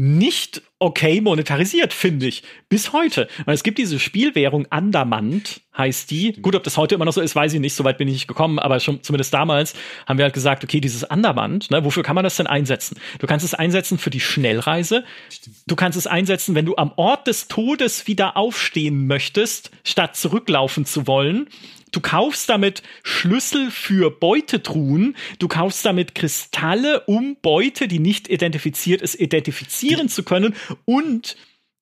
nicht okay monetarisiert, finde ich. Bis heute. Weil es gibt diese Spielwährung Andamant, heißt die. Gut, ob das heute immer noch so ist, weiß ich nicht. Soweit bin ich nicht gekommen. Aber schon zumindest damals haben wir halt gesagt, okay, dieses Andamant, ne, wofür kann man das denn einsetzen? Du kannst es einsetzen für die Schnellreise. Du kannst es einsetzen, wenn du am Ort des Todes wieder aufstehen möchtest, statt zurücklaufen zu wollen. Du kaufst damit Schlüssel für Beutetruhen. Du kaufst damit Kristalle, um Beute, die nicht identifiziert ist, identifizieren zu können. Und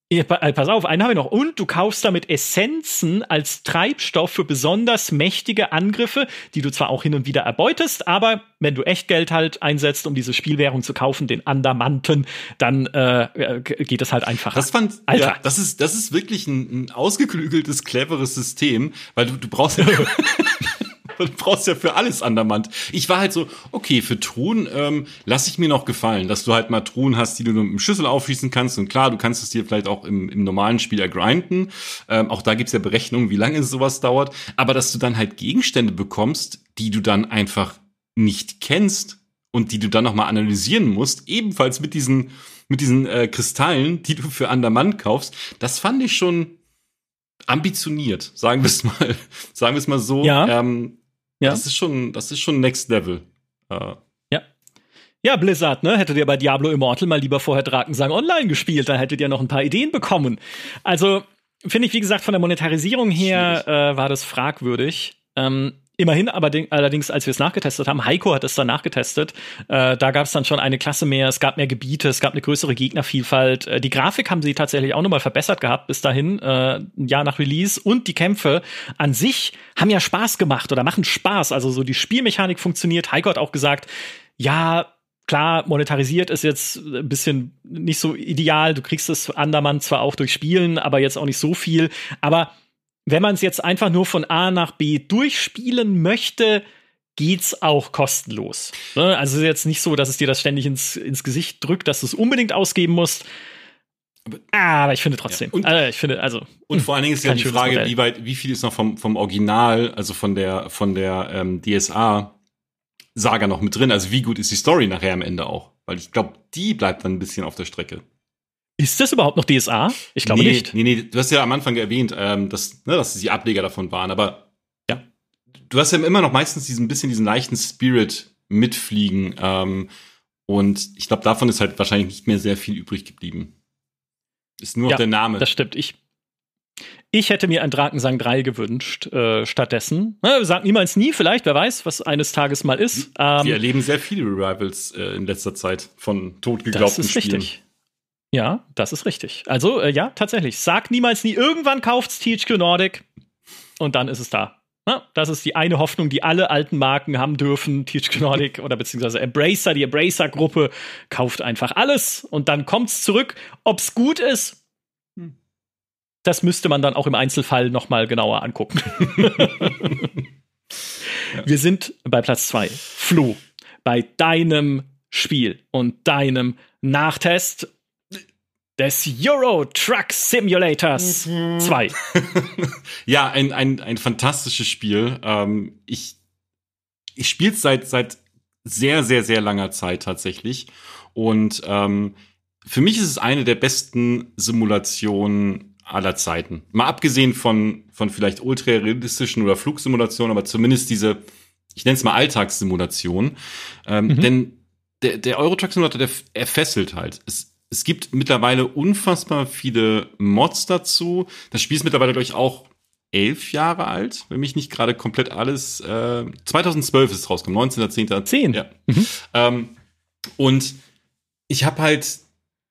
ja, äh, pass auf, einen habe ich noch. Und du kaufst damit Essenzen als Treibstoff für besonders mächtige Angriffe, die du zwar auch hin und wieder erbeutest, aber wenn du echt Geld halt einsetzt, um diese Spielwährung zu kaufen, den Andamanten, dann äh, geht es halt einfacher. Das fand, Alter. Ja, das ist, das ist wirklich ein, ein ausgeklügeltes, cleveres System, weil du, du brauchst Du brauchst ja für alles Andermand. Ich war halt so, okay, für Truhen ähm, lass ich mir noch gefallen, dass du halt mal Truhen hast, die du mit dem Schlüssel aufschließen kannst. Und klar, du kannst es dir vielleicht auch im, im normalen Spiel ergrinden. Ähm, auch da gibt's ja Berechnungen, wie lange sowas dauert. Aber dass du dann halt Gegenstände bekommst, die du dann einfach nicht kennst und die du dann nochmal analysieren musst, ebenfalls mit diesen, mit diesen äh, Kristallen, die du für Andermand kaufst, das fand ich schon ambitioniert, sagen wir es mal, sagen wir es mal so. Ja. Ähm, ja. Das ist schon, das ist schon Next Level. Äh. Ja. Ja, Blizzard, ne? Hättet ihr bei Diablo Immortal mal lieber vorher Drakensang Online gespielt, dann hättet ihr noch ein paar Ideen bekommen. Also, finde ich, wie gesagt, von der Monetarisierung her äh, war das fragwürdig. Ähm, Immerhin, aber allerdings, als wir es nachgetestet haben, Heiko hat es dann nachgetestet, äh, da gab es dann schon eine Klasse mehr, es gab mehr Gebiete, es gab eine größere Gegnervielfalt. Äh, die Grafik haben sie tatsächlich auch nochmal verbessert gehabt bis dahin, äh, ein Jahr nach Release. Und die Kämpfe an sich haben ja Spaß gemacht oder machen Spaß. Also so die Spielmechanik funktioniert. Heiko hat auch gesagt, ja, klar, monetarisiert ist jetzt ein bisschen nicht so ideal. Du kriegst es Andermann zwar auch durch Spielen, aber jetzt auch nicht so viel. Aber wenn man es jetzt einfach nur von A nach B durchspielen möchte, geht's auch kostenlos. Ne? Also es ist jetzt nicht so, dass es dir das ständig ins, ins Gesicht drückt, dass du es unbedingt ausgeben musst. Aber ich finde trotzdem. Ja, und, also ich finde, also. Und vor allen Dingen ist ja die Frage, wie weit, wie viel ist noch vom, vom Original, also von der, von der ähm, DSA-Saga noch mit drin? Also wie gut ist die Story nachher am Ende auch? Weil ich glaube, die bleibt dann ein bisschen auf der Strecke. Ist das überhaupt noch DSA? Ich glaube nee, nicht. Nee, nee, du hast ja am Anfang erwähnt, ähm, dass, ne, dass die Ableger davon waren, aber ja. du hast ja immer noch meistens diesen bisschen diesen leichten Spirit mitfliegen. Ähm, und ich glaube, davon ist halt wahrscheinlich nicht mehr sehr viel übrig geblieben. Ist nur ja, der Name. Das stimmt. Ich, ich hätte mir ein Drakensang 3 gewünscht, äh, stattdessen. Ne, sagt niemals nie, vielleicht, wer weiß, was eines Tages mal ist. Wir ähm, erleben sehr viele Revivals äh, in letzter Zeit von totgeglaubten Spielen. Das ist Spielen. richtig. Ja, das ist richtig. Also, äh, ja, tatsächlich. Sag niemals nie, irgendwann kauft's THQ Nordic und dann ist es da. Ja, das ist die eine Hoffnung, die alle alten Marken haben dürfen. THQ Nordic oder beziehungsweise Embracer, die Embracer-Gruppe kauft einfach alles und dann kommt's zurück. Ob's gut ist, hm. das müsste man dann auch im Einzelfall noch mal genauer angucken. ja. Wir sind bei Platz zwei. Flo, bei deinem Spiel und deinem Nachtest des Euro Truck Simulators 2. ja, ein, ein, ein fantastisches Spiel. Ähm, ich ich spiele es seit, seit sehr, sehr, sehr langer Zeit tatsächlich. Und ähm, für mich ist es eine der besten Simulationen aller Zeiten. Mal abgesehen von, von vielleicht ultra-realistischen oder Flugsimulationen, aber zumindest diese, ich nenne es mal Alltagssimulation. Ähm, mhm. Denn der, der Eurotruck Simulator, der er fesselt halt. Es, es gibt mittlerweile unfassbar viele Mods dazu. Das Spiel ist mittlerweile, glaube ich, auch elf Jahre alt, wenn mich nicht gerade komplett alles. Äh, 2012 ist es rausgekommen, 19.10. Zehn. Ja. Mhm. Ähm, und ich habe halt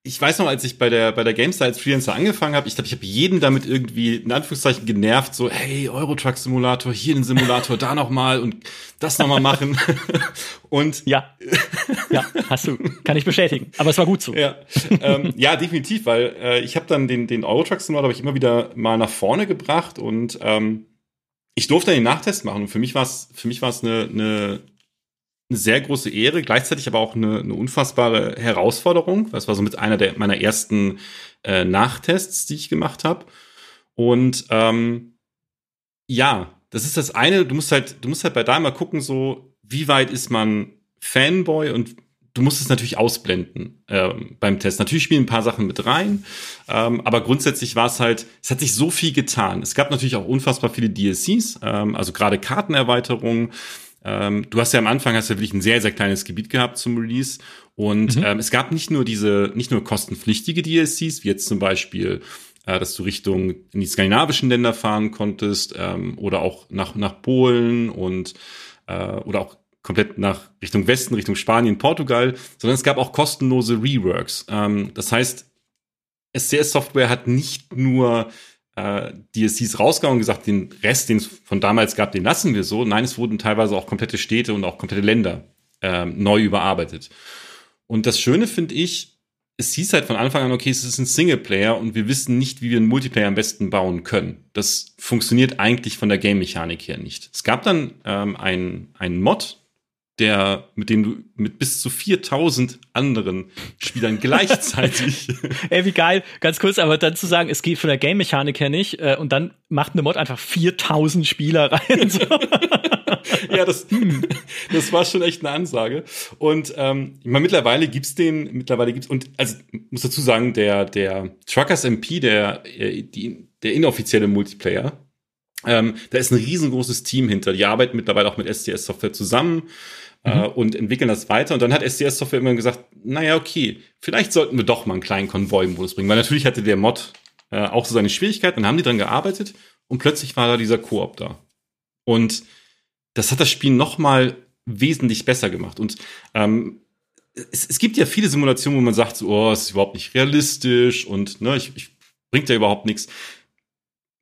ich weiß noch, als ich bei der bei der GameStar als Freelancer angefangen habe, ich glaube, ich habe jeden damit irgendwie in Anführungszeichen genervt, so hey Eurotruck Simulator, hier den Simulator, da noch mal und das noch mal machen. und ja, ja, hast du, kann ich bestätigen. Aber es war gut so. Ja, ähm, ja definitiv, weil äh, ich habe dann den den Eurotruck Simulator habe ich immer wieder mal nach vorne gebracht und ähm, ich durfte dann den Nachtest machen und für mich war es für mich war es eine, eine eine sehr große Ehre, gleichzeitig aber auch eine, eine unfassbare Herausforderung. Das war so mit einer der meiner ersten äh, Nachtests, die ich gemacht habe. Und ähm, ja, das ist das eine. Du musst halt, du musst halt bei da mal gucken, so wie weit ist man Fanboy und du musst es natürlich ausblenden ähm, beim Test. Natürlich spielen ein paar Sachen mit rein, ähm, aber grundsätzlich war es halt, es hat sich so viel getan. Es gab natürlich auch unfassbar viele DLCs, ähm, also gerade Kartenerweiterungen. Ähm, du hast ja am Anfang hast ja wirklich ein sehr, sehr kleines Gebiet gehabt zum Release. Und mhm. ähm, es gab nicht nur diese, nicht nur kostenpflichtige DLCs, wie jetzt zum Beispiel, äh, dass du Richtung in die skandinavischen Länder fahren konntest, ähm, oder auch nach, nach Polen und äh, oder auch komplett nach Richtung Westen, Richtung Spanien, Portugal, sondern es gab auch kostenlose Reworks. Ähm, das heißt, SCS-Software hat nicht nur äh, DSCs rausgehauen und gesagt, den Rest, den es von damals gab, den lassen wir so. Nein, es wurden teilweise auch komplette Städte und auch komplette Länder äh, neu überarbeitet. Und das Schöne finde ich, es hieß halt von Anfang an, okay, es ist ein Singleplayer und wir wissen nicht, wie wir einen Multiplayer am besten bauen können. Das funktioniert eigentlich von der Game-Mechanik her nicht. Es gab dann ähm, ein, ein Mod, der, mit dem du mit bis zu 4000 anderen Spielern gleichzeitig. Ey, wie geil. Ganz kurz, aber dann zu sagen, es geht von der Game-Mechanik her nicht, äh, und dann macht eine Mod einfach 4000 Spieler rein. So. ja, das, das war schon echt eine Ansage. Und ähm, ich meine, mittlerweile gibt's den, mittlerweile gibt's, und also muss dazu sagen, der, der Truckers MP, der, äh, die, der inoffizielle Multiplayer, ähm, da ist ein riesengroßes Team hinter. Die arbeiten mittlerweile auch mit STS-Software zusammen äh, mhm. und entwickeln das weiter. Und dann hat SDS Software immer gesagt, naja, okay, vielleicht sollten wir doch mal einen kleinen Konvoi-Modus bringen. Weil natürlich hatte der Mod äh, auch so seine Schwierigkeiten. Dann haben die dran gearbeitet und plötzlich war da dieser Koop da. Und das hat das Spiel noch mal wesentlich besser gemacht. Und ähm, es, es gibt ja viele Simulationen, wo man sagt, so, oh, es ist überhaupt nicht realistisch und ne, ich, ich bringt ja überhaupt nichts.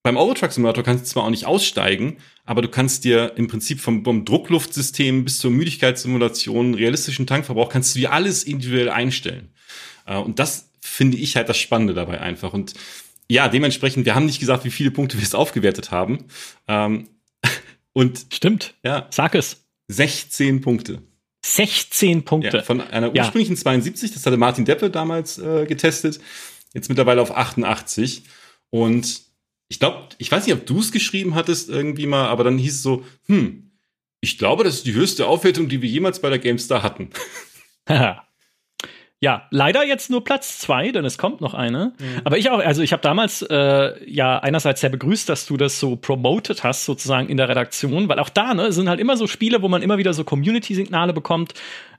Beim Eurotruck Simulator kannst du zwar auch nicht aussteigen, aber du kannst dir im Prinzip vom, vom Druckluftsystem bis zur Müdigkeitssimulation, realistischen Tankverbrauch, kannst du dir alles individuell einstellen. Äh, und das finde ich halt das Spannende dabei einfach. Und ja, dementsprechend, wir haben nicht gesagt, wie viele Punkte wir es aufgewertet haben. Ähm, und stimmt. Ja. Sag es. 16 Punkte. 16 Punkte. Ja, von einer ursprünglichen ja. 72, das hatte Martin Deppe damals äh, getestet, jetzt mittlerweile auf 88. Und ich glaube, ich weiß nicht, ob du es geschrieben hattest irgendwie mal, aber dann hieß es so, hm, ich glaube, das ist die höchste Aufwertung, die wir jemals bei der GameStar hatten. ja, leider jetzt nur Platz zwei, denn es kommt noch eine. Mhm. Aber ich auch, also ich habe damals äh, ja einerseits sehr begrüßt, dass du das so promoted hast, sozusagen in der Redaktion, weil auch da ne, sind halt immer so Spiele, wo man immer wieder so Community-Signale bekommt.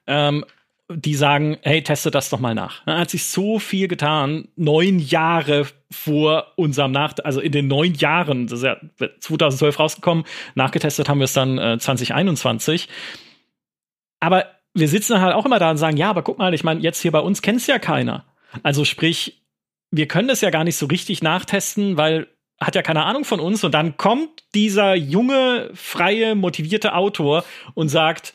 Ähm, die sagen, hey, teste das doch mal nach. Da hat sich so viel getan, neun Jahre vor unserem Nach, also in den neun Jahren, das ist ja 2012 rausgekommen, nachgetestet haben wir es dann äh, 2021. Aber wir sitzen halt auch immer da und sagen, ja, aber guck mal, ich meine, jetzt hier bei uns kennt es ja keiner. Also sprich, wir können das ja gar nicht so richtig nachtesten, weil hat ja keine Ahnung von uns und dann kommt dieser junge, freie, motivierte Autor und sagt,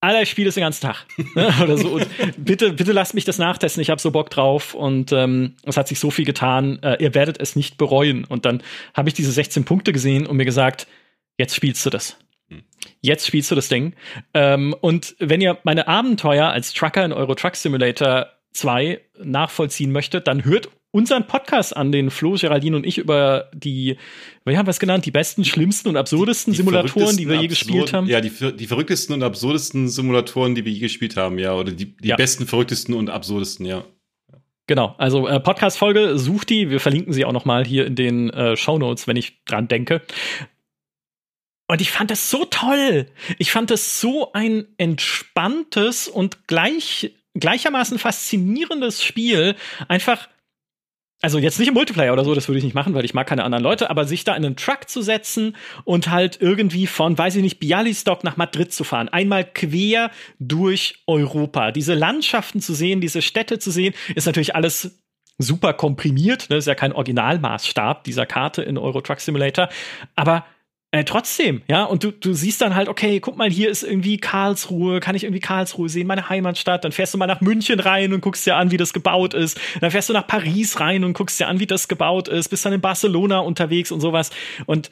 Alter, ich spiele das den ganzen Tag. Ne? Oder so. Und bitte, bitte lasst mich das nachtesten. Ich habe so Bock drauf. Und ähm, es hat sich so viel getan. Äh, ihr werdet es nicht bereuen. Und dann habe ich diese 16 Punkte gesehen und mir gesagt, jetzt spielst du das. Jetzt spielst du das Ding. Ähm, und wenn ihr meine Abenteuer als Trucker in Euro Truck Simulator 2 nachvollziehen möchtet, dann hört unseren Podcast an, den Flo, Geraldine und ich über die, wie haben wir es genannt, die besten, schlimmsten und absurdesten die Simulatoren, die wir je gespielt haben. Ja, die, die verrücktesten und absurdesten Simulatoren, die wir je gespielt haben, ja. Oder die, die ja. besten, verrücktesten und absurdesten, ja. Genau, also äh, Podcast-Folge, sucht die. Wir verlinken sie auch noch mal hier in den äh, Show Notes, wenn ich dran denke. Und ich fand das so toll. Ich fand das so ein entspanntes und gleich, gleichermaßen faszinierendes Spiel. Einfach also jetzt nicht im Multiplayer oder so, das würde ich nicht machen, weil ich mag keine anderen Leute, aber sich da in einen Truck zu setzen und halt irgendwie von, weiß ich nicht, Bialystok nach Madrid zu fahren, einmal quer durch Europa, diese Landschaften zu sehen, diese Städte zu sehen, ist natürlich alles super komprimiert, ne? ist ja kein Originalmaßstab dieser Karte in Euro Truck Simulator, aber äh, trotzdem, ja, und du, du siehst dann halt, okay, guck mal, hier ist irgendwie Karlsruhe, kann ich irgendwie Karlsruhe sehen, meine Heimatstadt, dann fährst du mal nach München rein und guckst dir an, wie das gebaut ist, dann fährst du nach Paris rein und guckst dir an, wie das gebaut ist, bist dann in Barcelona unterwegs und sowas. Und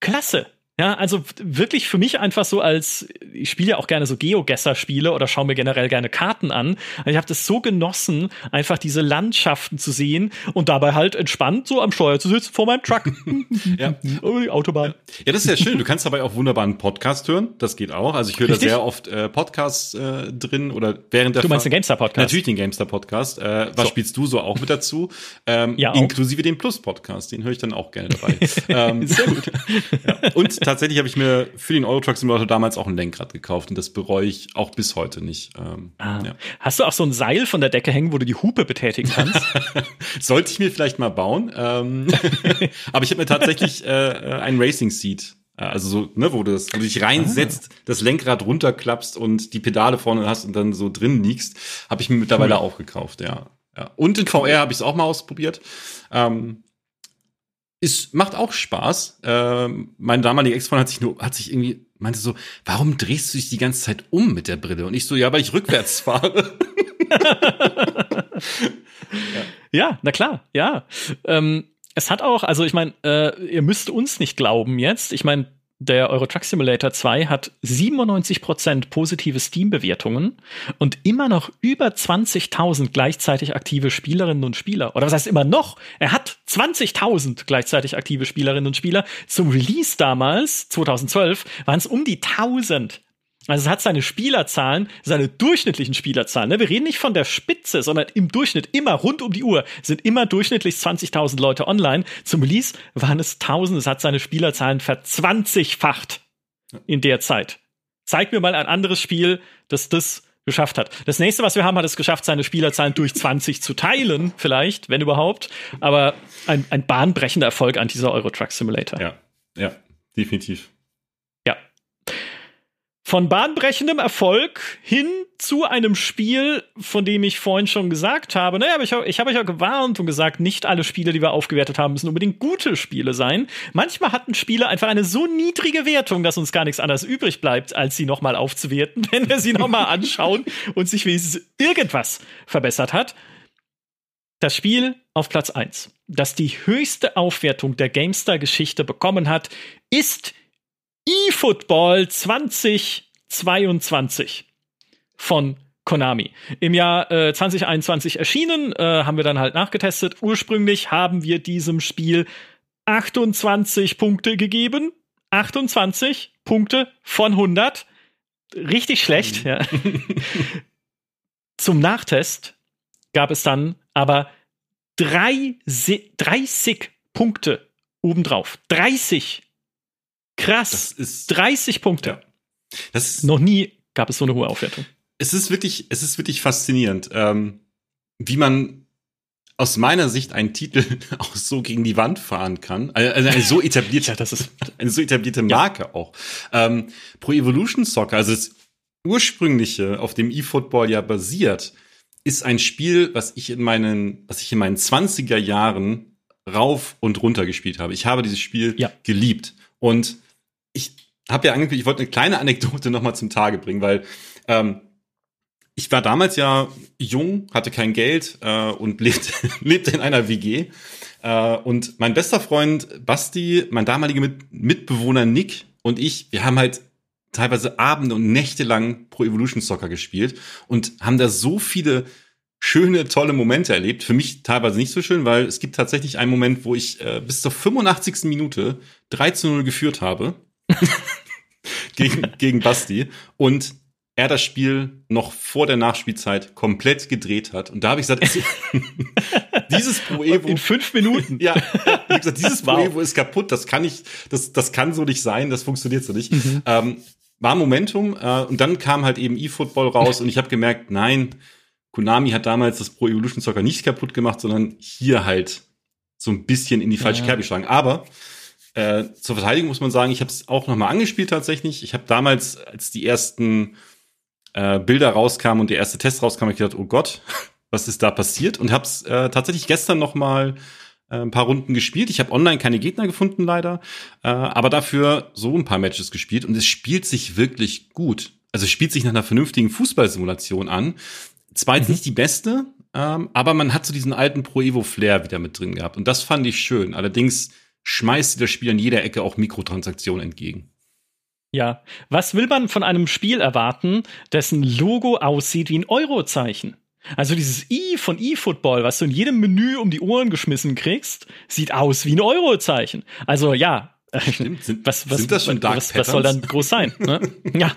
klasse, ja, also wirklich für mich einfach so als, ich spiele ja auch gerne so Geogesser-Spiele oder schaue mir generell gerne Karten an. Ich habe das so genossen, einfach diese Landschaften zu sehen und dabei halt entspannt so am Steuer zu sitzen vor meinem Truck. ja. Oh, die Autobahn. Ja, das ist ja schön. Du kannst dabei auch wunderbar einen Podcast hören. Das geht auch. Also ich höre da sehr oft äh, Podcasts äh, drin oder während der Du meinst den GameStar-Podcast? Natürlich den GameStar-Podcast. Äh, was so. spielst du so auch mit dazu? Ähm, ja, auch. Inklusive den Plus-Podcast. Den höre ich dann auch gerne dabei. ähm, sehr gut. Ja. Und tatsächlich habe ich mir für den Euro Truck Simulator damals auch ein Lenkrad gekauft und das bereue ich auch bis heute nicht. Ähm, ah. ja. Hast du auch so ein Seil von der Decke hängen, wo du die Hupe betätigen kannst? Sollte ich mir vielleicht mal bauen. Ähm, aber ich habe mir tatsächlich äh, ein Racing Seat äh, also so, ne, wo du, das, wo du dich reinsetzt, ah. das Lenkrad runterklappst und die Pedale vorne hast und dann so drin liegst, habe ich mir mittlerweile cool. auch gekauft, ja. ja. Und in VR habe ich es auch mal ausprobiert. Ähm, ist, macht auch Spaß. Ähm, mein damaliger Ex-Freund hat sich nur, hat sich irgendwie, meinte so, warum drehst du dich die ganze Zeit um mit der Brille? Und ich so, ja, weil ich rückwärts fahre. ja. ja. na klar, ja. Ähm, es hat auch, also ich meine, äh, ihr müsst uns nicht glauben jetzt. Ich meine, der Euro Truck Simulator 2 hat 97% positive Steam-Bewertungen und immer noch über 20.000 gleichzeitig aktive Spielerinnen und Spieler. Oder was heißt immer noch? Er hat 20.000 gleichzeitig aktive Spielerinnen und Spieler. Zum Release damals, 2012, waren es um die 1000. Also es hat seine Spielerzahlen, seine durchschnittlichen Spielerzahlen. Ne? Wir reden nicht von der Spitze, sondern im Durchschnitt immer rund um die Uhr sind immer durchschnittlich 20.000 Leute online. Zum Release waren es 1000. Es hat seine Spielerzahlen verzwanzigfacht in der Zeit. Zeig mir mal ein anderes Spiel, das das geschafft hat. Das nächste, was wir haben, hat es geschafft, seine Spielerzahlen durch 20 zu teilen, vielleicht, wenn überhaupt. Aber ein, ein bahnbrechender Erfolg an dieser Euro Truck Simulator. Ja, ja, definitiv von bahnbrechendem Erfolg hin zu einem Spiel, von dem ich vorhin schon gesagt habe, naja, aber ich, ich habe euch auch gewarnt und gesagt, nicht alle Spiele, die wir aufgewertet haben, müssen unbedingt gute Spiele sein. Manchmal hatten Spiele einfach eine so niedrige Wertung, dass uns gar nichts anderes übrig bleibt, als sie nochmal aufzuwerten, wenn wir sie nochmal anschauen und sich wenigstens irgendwas verbessert hat. Das Spiel auf Platz 1, das die höchste Aufwertung der GameStar-Geschichte bekommen hat, ist eFootball 2022 von Konami. Im Jahr äh, 2021 erschienen, äh, haben wir dann halt nachgetestet. Ursprünglich haben wir diesem Spiel 28 Punkte gegeben. 28 Punkte von 100. Richtig schlecht, mhm. ja. Zum Nachtest gab es dann aber 30 Punkte obendrauf. 30 Krass. Das ist 30 Punkte. Ja. Das ist, Noch nie gab es so eine hohe Aufwertung. Es ist wirklich, es ist wirklich faszinierend, ähm, wie man aus meiner Sicht einen Titel auch so gegen die Wand fahren kann. Also, eine so etablierte, ja, das ist eine so etablierte Marke ja. auch. Ähm, Pro Evolution Soccer, also das ursprüngliche, auf dem eFootball ja basiert, ist ein Spiel, was ich in meinen, was ich in meinen 20er Jahren rauf und runter gespielt habe. Ich habe dieses Spiel ja. geliebt. Und ich habe ja eigentlich, ich wollte eine kleine Anekdote noch mal zum Tage bringen, weil ähm, ich war damals ja jung, hatte kein Geld äh, und lebte, lebte in einer WG. Äh, und mein bester Freund Basti, mein damaliger Mit Mitbewohner Nick und ich, wir haben halt teilweise Abende und Nächte lang Pro Evolution Soccer gespielt und haben da so viele schöne, tolle Momente erlebt. Für mich teilweise nicht so schön, weil es gibt tatsächlich einen Moment, wo ich äh, bis zur 85. Minute 3 zu 0 geführt habe. gegen, gegen Basti. Und er das Spiel noch vor der Nachspielzeit komplett gedreht hat. Und da habe ich gesagt, dieses Pro Evo. In fünf Minuten. ja, ich gesagt, dieses wow. Pro Evo ist kaputt, das kann nicht, das, das kann so nicht sein, das funktioniert so nicht. Mhm. Ähm, war Momentum äh, und dann kam halt eben eFootball raus und ich habe gemerkt, nein, Konami hat damals das Pro Evolution Soccer nicht kaputt gemacht, sondern hier halt so ein bisschen in die falsche ja. Kerbe geschlagen. Aber äh, zur Verteidigung muss man sagen, ich habe es auch noch mal angespielt tatsächlich. Ich habe damals, als die ersten äh, Bilder rauskamen und der erste Test rauskam, ich gedacht, oh Gott, was ist da passiert? Und habe es äh, tatsächlich gestern noch mal äh, ein paar Runden gespielt. Ich habe online keine Gegner gefunden leider, äh, aber dafür so ein paar Matches gespielt und es spielt sich wirklich gut. Also es spielt sich nach einer vernünftigen Fußballsimulation an. Zwar mhm. nicht die beste, ähm, aber man hat so diesen alten Pro Evo Flair wieder mit drin gehabt und das fand ich schön. Allerdings schmeißt das Spiel an jeder Ecke auch Mikrotransaktionen entgegen. Ja, was will man von einem Spiel erwarten, dessen Logo aussieht wie ein Eurozeichen? Also dieses I von eFootball, was du in jedem Menü um die Ohren geschmissen kriegst, sieht aus wie ein Eurozeichen. Also ja, Stimmt. Sind, was, was, sind das schon Dark was, was soll dann groß sein? Ne? ja,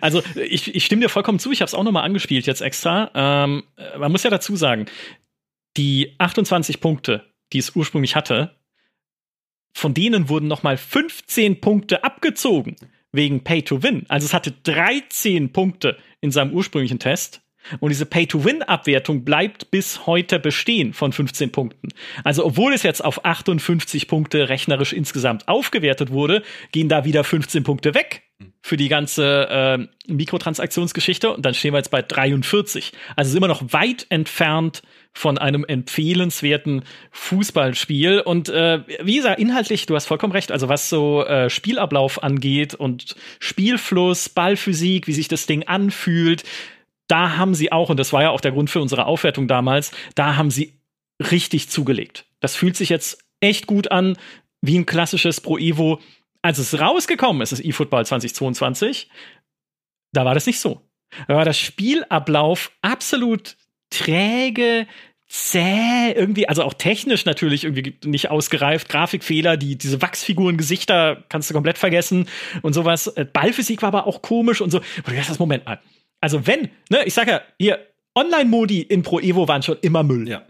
also ich, ich stimme dir vollkommen zu. Ich habe es auch noch mal angespielt jetzt extra. Ähm, man muss ja dazu sagen, die 28 Punkte, die es ursprünglich hatte, von denen wurden noch mal 15 Punkte abgezogen wegen Pay to Win. Also es hatte 13 Punkte in seinem ursprünglichen Test. Und diese Pay-to-Win-Abwertung bleibt bis heute bestehen von 15 Punkten. Also obwohl es jetzt auf 58 Punkte rechnerisch insgesamt aufgewertet wurde, gehen da wieder 15 Punkte weg für die ganze äh, Mikrotransaktionsgeschichte und dann stehen wir jetzt bei 43. Also ist immer noch weit entfernt von einem empfehlenswerten Fußballspiel. Und äh, wie gesagt, inhaltlich, du hast vollkommen recht, also was so äh, Spielablauf angeht und Spielfluss, Ballphysik, wie sich das Ding anfühlt, da haben sie auch, und das war ja auch der Grund für unsere Aufwertung damals, da haben sie richtig zugelegt. Das fühlt sich jetzt echt gut an, wie ein klassisches Pro Evo. Als es rausgekommen ist, das eFootball 2022, da war das nicht so. Da war der Spielablauf absolut träge, zäh, irgendwie, also auch technisch natürlich irgendwie nicht ausgereift, Grafikfehler, die, diese Wachsfiguren, Gesichter kannst du komplett vergessen und sowas. Äh, Ballphysik war aber auch komisch und so. Und du das Moment mal. Also wenn, ne, ich sag ja, hier, Online-Modi in Pro Evo waren schon immer Müll. Ja.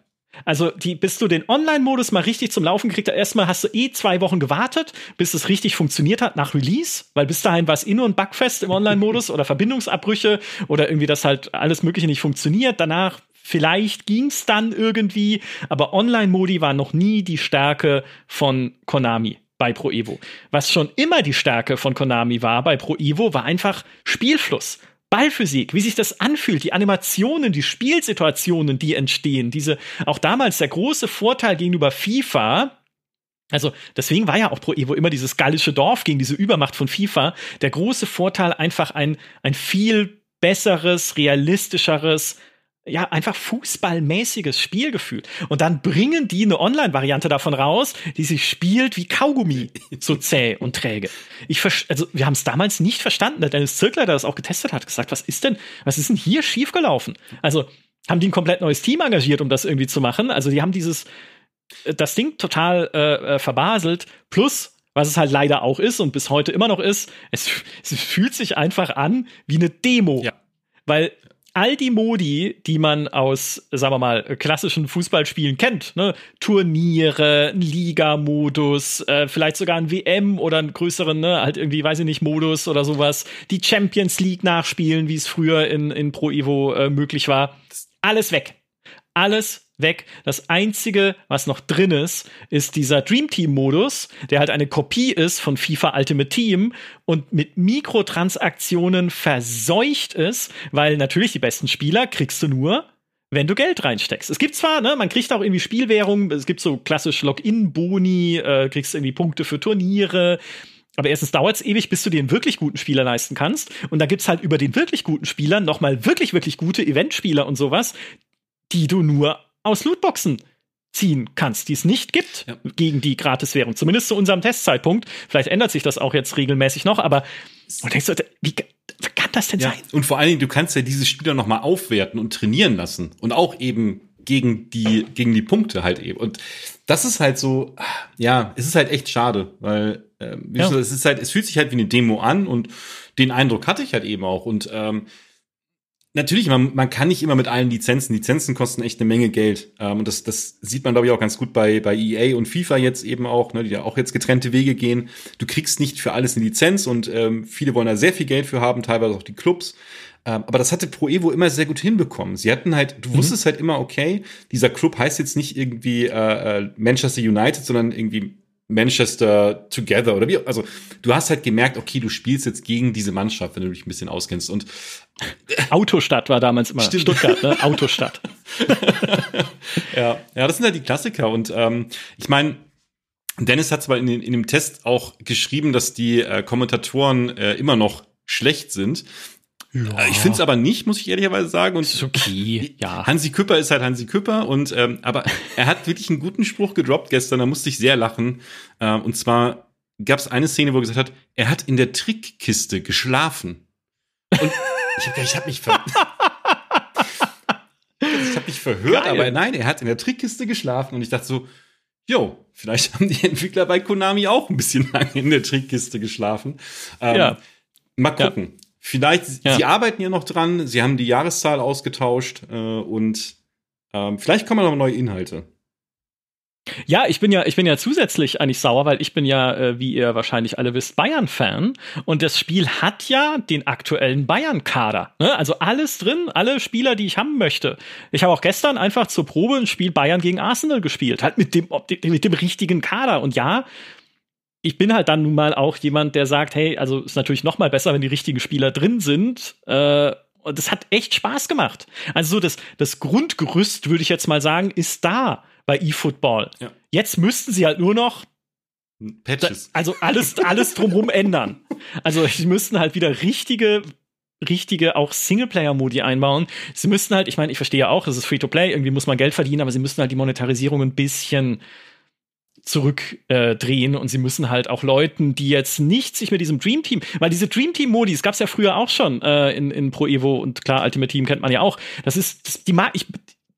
Also, die, bis du den Online-Modus mal richtig zum Laufen gekriegt hast, erstmal hast du eh zwei Wochen gewartet, bis es richtig funktioniert hat nach Release, weil bis dahin war es eh nur ein Bugfest im Online-Modus oder Verbindungsabbrüche oder irgendwie, dass halt alles Mögliche nicht funktioniert. Danach Vielleicht ging's dann irgendwie, aber Online-Modi war noch nie die Stärke von Konami bei Pro Evo. Was schon immer die Stärke von Konami war bei Pro Evo, war einfach Spielfluss. Ballphysik, wie sich das anfühlt, die Animationen, die Spielsituationen, die entstehen, diese auch damals der große Vorteil gegenüber FIFA, also deswegen war ja auch Pro Evo immer dieses gallische Dorf gegen diese Übermacht von FIFA. Der große Vorteil einfach ein, ein viel besseres, realistischeres, ja, einfach fußballmäßiges Spielgefühl. Und dann bringen die eine Online-Variante davon raus, die sich spielt wie Kaugummi, so zäh und träge. Ich also wir haben es damals nicht verstanden. Der Dennis Zirkler, der das auch getestet hat, gesagt, was ist denn, was ist denn hier schiefgelaufen? Also haben die ein komplett neues Team engagiert, um das irgendwie zu machen. Also die haben dieses, äh, das Ding total äh, äh, verbaselt. Plus, was es halt leider auch ist und bis heute immer noch ist, es, es fühlt sich einfach an wie eine Demo. Ja. Weil all die Modi, die man aus, sagen wir mal, klassischen Fußballspielen kennt, ne? Turniere, Liga-Modus, äh, vielleicht sogar ein WM oder einen größeren, ne, halt irgendwie, weiß ich nicht, Modus oder sowas, die Champions League nachspielen, wie es früher in, in Pro Evo äh, möglich war. Alles weg. Alles weg. Das einzige, was noch drin ist, ist dieser Dream Team Modus, der halt eine Kopie ist von FIFA Ultimate Team und mit Mikrotransaktionen verseucht ist, weil natürlich die besten Spieler kriegst du nur, wenn du Geld reinsteckst. Es gibt zwar, ne, man kriegt auch irgendwie Spielwährung, es gibt so klassisch Login-Boni, äh, kriegst irgendwie Punkte für Turniere, aber erstens dauert es ewig, bis du dir einen wirklich guten Spieler leisten kannst. Und da gibt's halt über den wirklich guten Spieler nochmal wirklich, wirklich gute Eventspieler und sowas, die du nur aus Lootboxen ziehen kannst, die es nicht gibt ja. gegen die Gratiswährung. Zumindest zu unserem Testzeitpunkt. Vielleicht ändert sich das auch jetzt regelmäßig noch, aber und denkst du, wie kann das denn ja. sein? Und vor allen Dingen, du kannst ja diese Spieler noch mal aufwerten und trainieren lassen und auch eben gegen die gegen die Punkte halt eben. Und das ist halt so, ja, es ist halt echt schade, weil äh, ja. es ist halt, es fühlt sich halt wie eine Demo an und den Eindruck hatte ich halt eben auch. Und ähm, natürlich, man, man kann nicht immer mit allen Lizenzen. Lizenzen kosten echt eine Menge Geld. Ähm, und das, das sieht man, glaube ich, auch ganz gut bei, bei EA und FIFA jetzt eben auch, ne, die ja auch jetzt getrennte Wege gehen. Du kriegst nicht für alles eine Lizenz und ähm, viele wollen da sehr viel Geld für haben, teilweise auch die Clubs. Ähm, aber das hatte Pro Evo immer sehr gut hinbekommen. Sie hatten halt, du mhm. wusstest halt immer, okay, dieser Club heißt jetzt nicht irgendwie äh, äh Manchester United, sondern irgendwie Manchester Together oder wie, also du hast halt gemerkt, okay, du spielst jetzt gegen diese Mannschaft, wenn du dich ein bisschen auskennst und Autostadt war damals immer Stimmt. Stuttgart, ne? Autostadt. ja, ja, das sind halt die Klassiker und ähm, ich meine, Dennis hat zwar in, in dem Test auch geschrieben, dass die äh, Kommentatoren äh, immer noch schlecht sind. Ja. Äh, ich finde es aber nicht, muss ich ehrlicherweise sagen. Und ist okay, ja. Hansi Küpper ist halt Hansi Küpper und ähm, aber er hat wirklich einen guten Spruch gedroppt gestern, da musste ich sehr lachen. Ähm, und zwar gab es eine Szene, wo er gesagt hat, er hat in der Trickkiste geschlafen. Und ich habe hab mich ver ich hab mich verhört, Geil. aber nein, er hat in der Trickkiste geschlafen und ich dachte so, jo, vielleicht haben die Entwickler bei Konami auch ein bisschen lange in der Trickkiste geschlafen. Ähm, ja. Mal gucken. Ja. Vielleicht, ja. sie arbeiten ja noch dran, sie haben die Jahreszahl ausgetauscht äh, und ähm, vielleicht kommen noch neue Inhalte. Ja, ich bin ja, ich bin ja zusätzlich eigentlich sauer, weil ich bin ja, äh, wie ihr wahrscheinlich alle wisst, Bayern-Fan. Und das Spiel hat ja den aktuellen Bayern-Kader. Ne? Also alles drin, alle Spieler, die ich haben möchte. Ich habe auch gestern einfach zur Probe ein Spiel Bayern gegen Arsenal gespielt. Halt mit dem, mit dem richtigen Kader. Und ja, ich bin halt dann nun mal auch jemand, der sagt, hey, also ist natürlich noch mal besser, wenn die richtigen Spieler drin sind. Äh, und das hat echt Spaß gemacht. Also so das, das Grundgerüst, würde ich jetzt mal sagen, ist da bei eFootball. Ja. Jetzt müssten sie halt nur noch Patches. also alles, alles drumherum ändern. Also sie müssten halt wieder richtige richtige auch Singleplayer-Modi einbauen. Sie müssten halt, ich meine, ich verstehe ja auch, es ist Free-to-Play, irgendwie muss man Geld verdienen, aber sie müssten halt die Monetarisierung ein bisschen zurückdrehen äh, und sie müssen halt auch Leuten, die jetzt nicht sich mit diesem Dream Team, weil diese Dream Team Modis gab es ja früher auch schon äh, in, in Pro Evo und klar Ultimate Team kennt man ja auch. Das ist das, die mag ich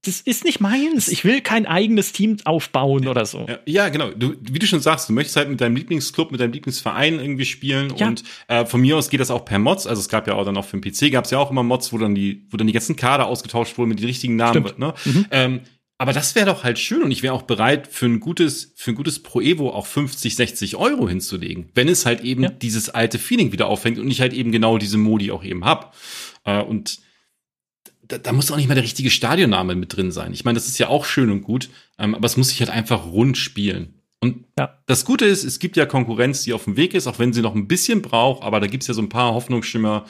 das ist nicht meins. Ich will kein eigenes Team aufbauen oder so. Ja, ja, genau. Du, wie du schon sagst, du möchtest halt mit deinem Lieblingsclub, mit deinem Lieblingsverein irgendwie spielen. Ja. Und äh, von mir aus geht das auch per Mods. Also es gab ja auch dann auch für den PC gab es ja auch immer Mods, wo dann die, wo dann die ganzen Kader ausgetauscht wurden mit den richtigen Namen. Stimmt. Ne? Mhm. Ähm, aber das wäre doch halt schön und ich wäre auch bereit, für ein gutes, für ein gutes Pro Evo auch 50, 60 Euro hinzulegen, wenn es halt eben ja. dieses alte Feeling wieder auffängt und ich halt eben genau diese Modi auch eben hab. Äh, und da, da muss auch nicht mal der richtige Stadionname mit drin sein. Ich meine, das ist ja auch schön und gut, ähm, aber es muss sich halt einfach rund spielen. Und ja. das Gute ist, es gibt ja Konkurrenz, die auf dem Weg ist, auch wenn sie noch ein bisschen braucht, aber da gibt's ja so ein paar Hoffnungsschimmer,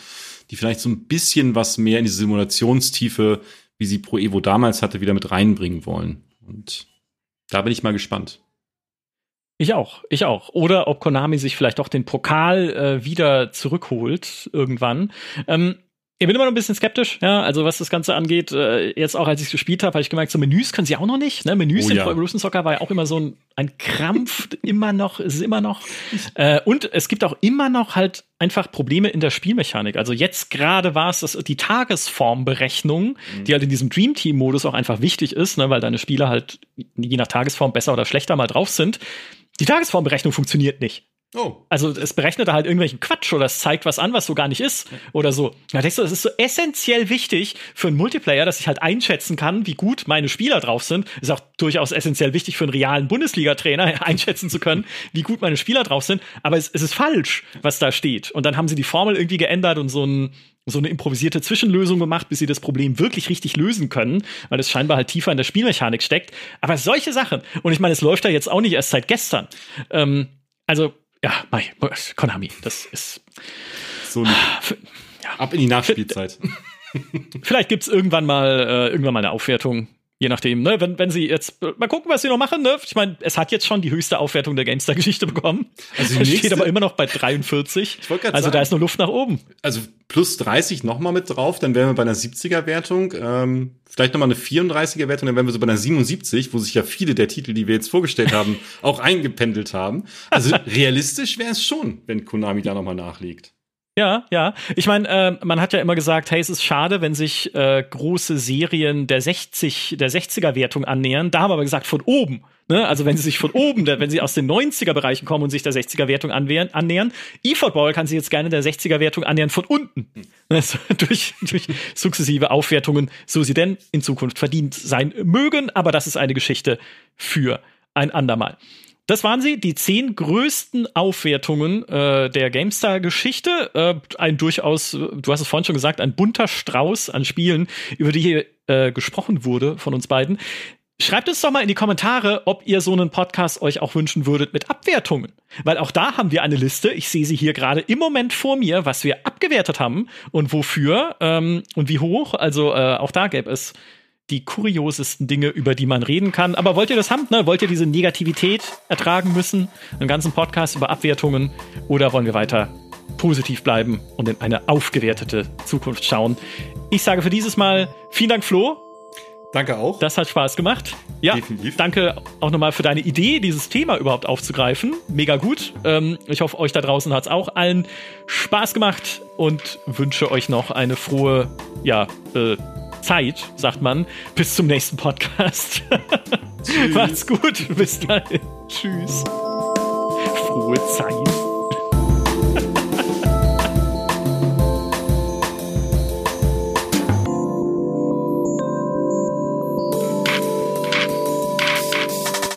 die vielleicht so ein bisschen was mehr in diese Simulationstiefe wie sie Pro Evo damals hatte, wieder mit reinbringen wollen. Und da bin ich mal gespannt. Ich auch, ich auch. Oder ob Konami sich vielleicht auch den Pokal äh, wieder zurückholt irgendwann. Ähm, ich bin immer noch ein bisschen skeptisch, ja, also was das Ganze angeht. Äh, jetzt auch, als ich es gespielt habe, habe ich gemerkt, so Menüs können sie auch noch nicht. Ne? Menüs oh, in ja. Pro Evolution Soccer war ja auch immer so ein, ein Krampf, immer noch, ist immer noch. Äh, und es gibt auch immer noch halt einfach Probleme in der Spielmechanik. Also jetzt gerade war es das, die Tagesformberechnung, mhm. die halt in diesem Dream Team Modus auch einfach wichtig ist, ne, weil deine Spieler halt je nach Tagesform besser oder schlechter mal drauf sind. Die Tagesformberechnung funktioniert nicht. Oh. Also es berechnet da halt irgendwelchen Quatsch oder es zeigt was an, was so gar nicht ist oder so. Da denkst du, es ist so essentiell wichtig für einen Multiplayer, dass ich halt einschätzen kann, wie gut meine Spieler drauf sind. Ist auch durchaus essentiell wichtig für einen realen Bundesliga-Trainer, einschätzen zu können, wie gut meine Spieler drauf sind. Aber es, es ist falsch, was da steht. Und dann haben sie die Formel irgendwie geändert und so ein so eine improvisierte Zwischenlösung gemacht, bis sie das Problem wirklich richtig lösen können, weil es scheinbar halt tiefer in der Spielmechanik steckt. Aber solche Sachen, und ich meine, es läuft da jetzt auch nicht erst seit gestern. Ähm, also ja, bei Konami, das ist so ja. ab in die Nachspielzeit. Vielleicht gibt es irgendwann mal äh, irgendwann mal eine Aufwertung Je nachdem, ne? Wenn, wenn sie jetzt, mal gucken, was sie noch machen, ne? Ich meine, es hat jetzt schon die höchste Aufwertung der GameStar-Geschichte bekommen. Also es steht aber immer noch bei 43. Ich also sagen, da ist nur Luft nach oben. Also plus 30 nochmal mit drauf, dann wären wir bei einer 70er-Wertung. Ähm, vielleicht nochmal eine 34er-Wertung, dann wären wir so bei einer 77, wo sich ja viele der Titel, die wir jetzt vorgestellt haben, auch eingependelt haben. Also realistisch wäre es schon, wenn Konami da nochmal nachlegt. Ja, ja. Ich meine, äh, man hat ja immer gesagt, hey, es ist schade, wenn sich äh, große Serien der 60, der 60er-Wertung annähern. Da haben wir aber gesagt, von oben. Ne? Also wenn sie sich von oben, wenn sie aus den 90er-Bereichen kommen und sich der 60er-Wertung annähern. eFootball kann sich jetzt gerne der 60er-Wertung annähern von unten. Also durch, durch sukzessive Aufwertungen, so sie denn in Zukunft verdient sein mögen. Aber das ist eine Geschichte für ein andermal. Das waren sie, die zehn größten Aufwertungen äh, der GameStar-Geschichte. Äh, ein durchaus, du hast es vorhin schon gesagt, ein bunter Strauß an Spielen, über die hier äh, gesprochen wurde von uns beiden. Schreibt uns doch mal in die Kommentare, ob ihr so einen Podcast euch auch wünschen würdet mit Abwertungen. Weil auch da haben wir eine Liste. Ich sehe sie hier gerade im Moment vor mir, was wir abgewertet haben und wofür ähm, und wie hoch. Also äh, auch da gäbe es die kuriosesten Dinge, über die man reden kann. Aber wollt ihr das haben? Ne? Wollt ihr diese Negativität ertragen müssen? Einen ganzen Podcast über Abwertungen? Oder wollen wir weiter positiv bleiben und in eine aufgewertete Zukunft schauen? Ich sage für dieses Mal vielen Dank, Flo. Danke auch. Das hat Spaß gemacht. Ja, Definitiv. danke auch nochmal für deine Idee, dieses Thema überhaupt aufzugreifen. Mega gut. Ähm, ich hoffe, euch da draußen hat es auch allen Spaß gemacht und wünsche euch noch eine frohe, ja, äh, Zeit, sagt man. Bis zum nächsten Podcast. Macht's gut. Bis dahin. Tschüss. Frohe Zeit.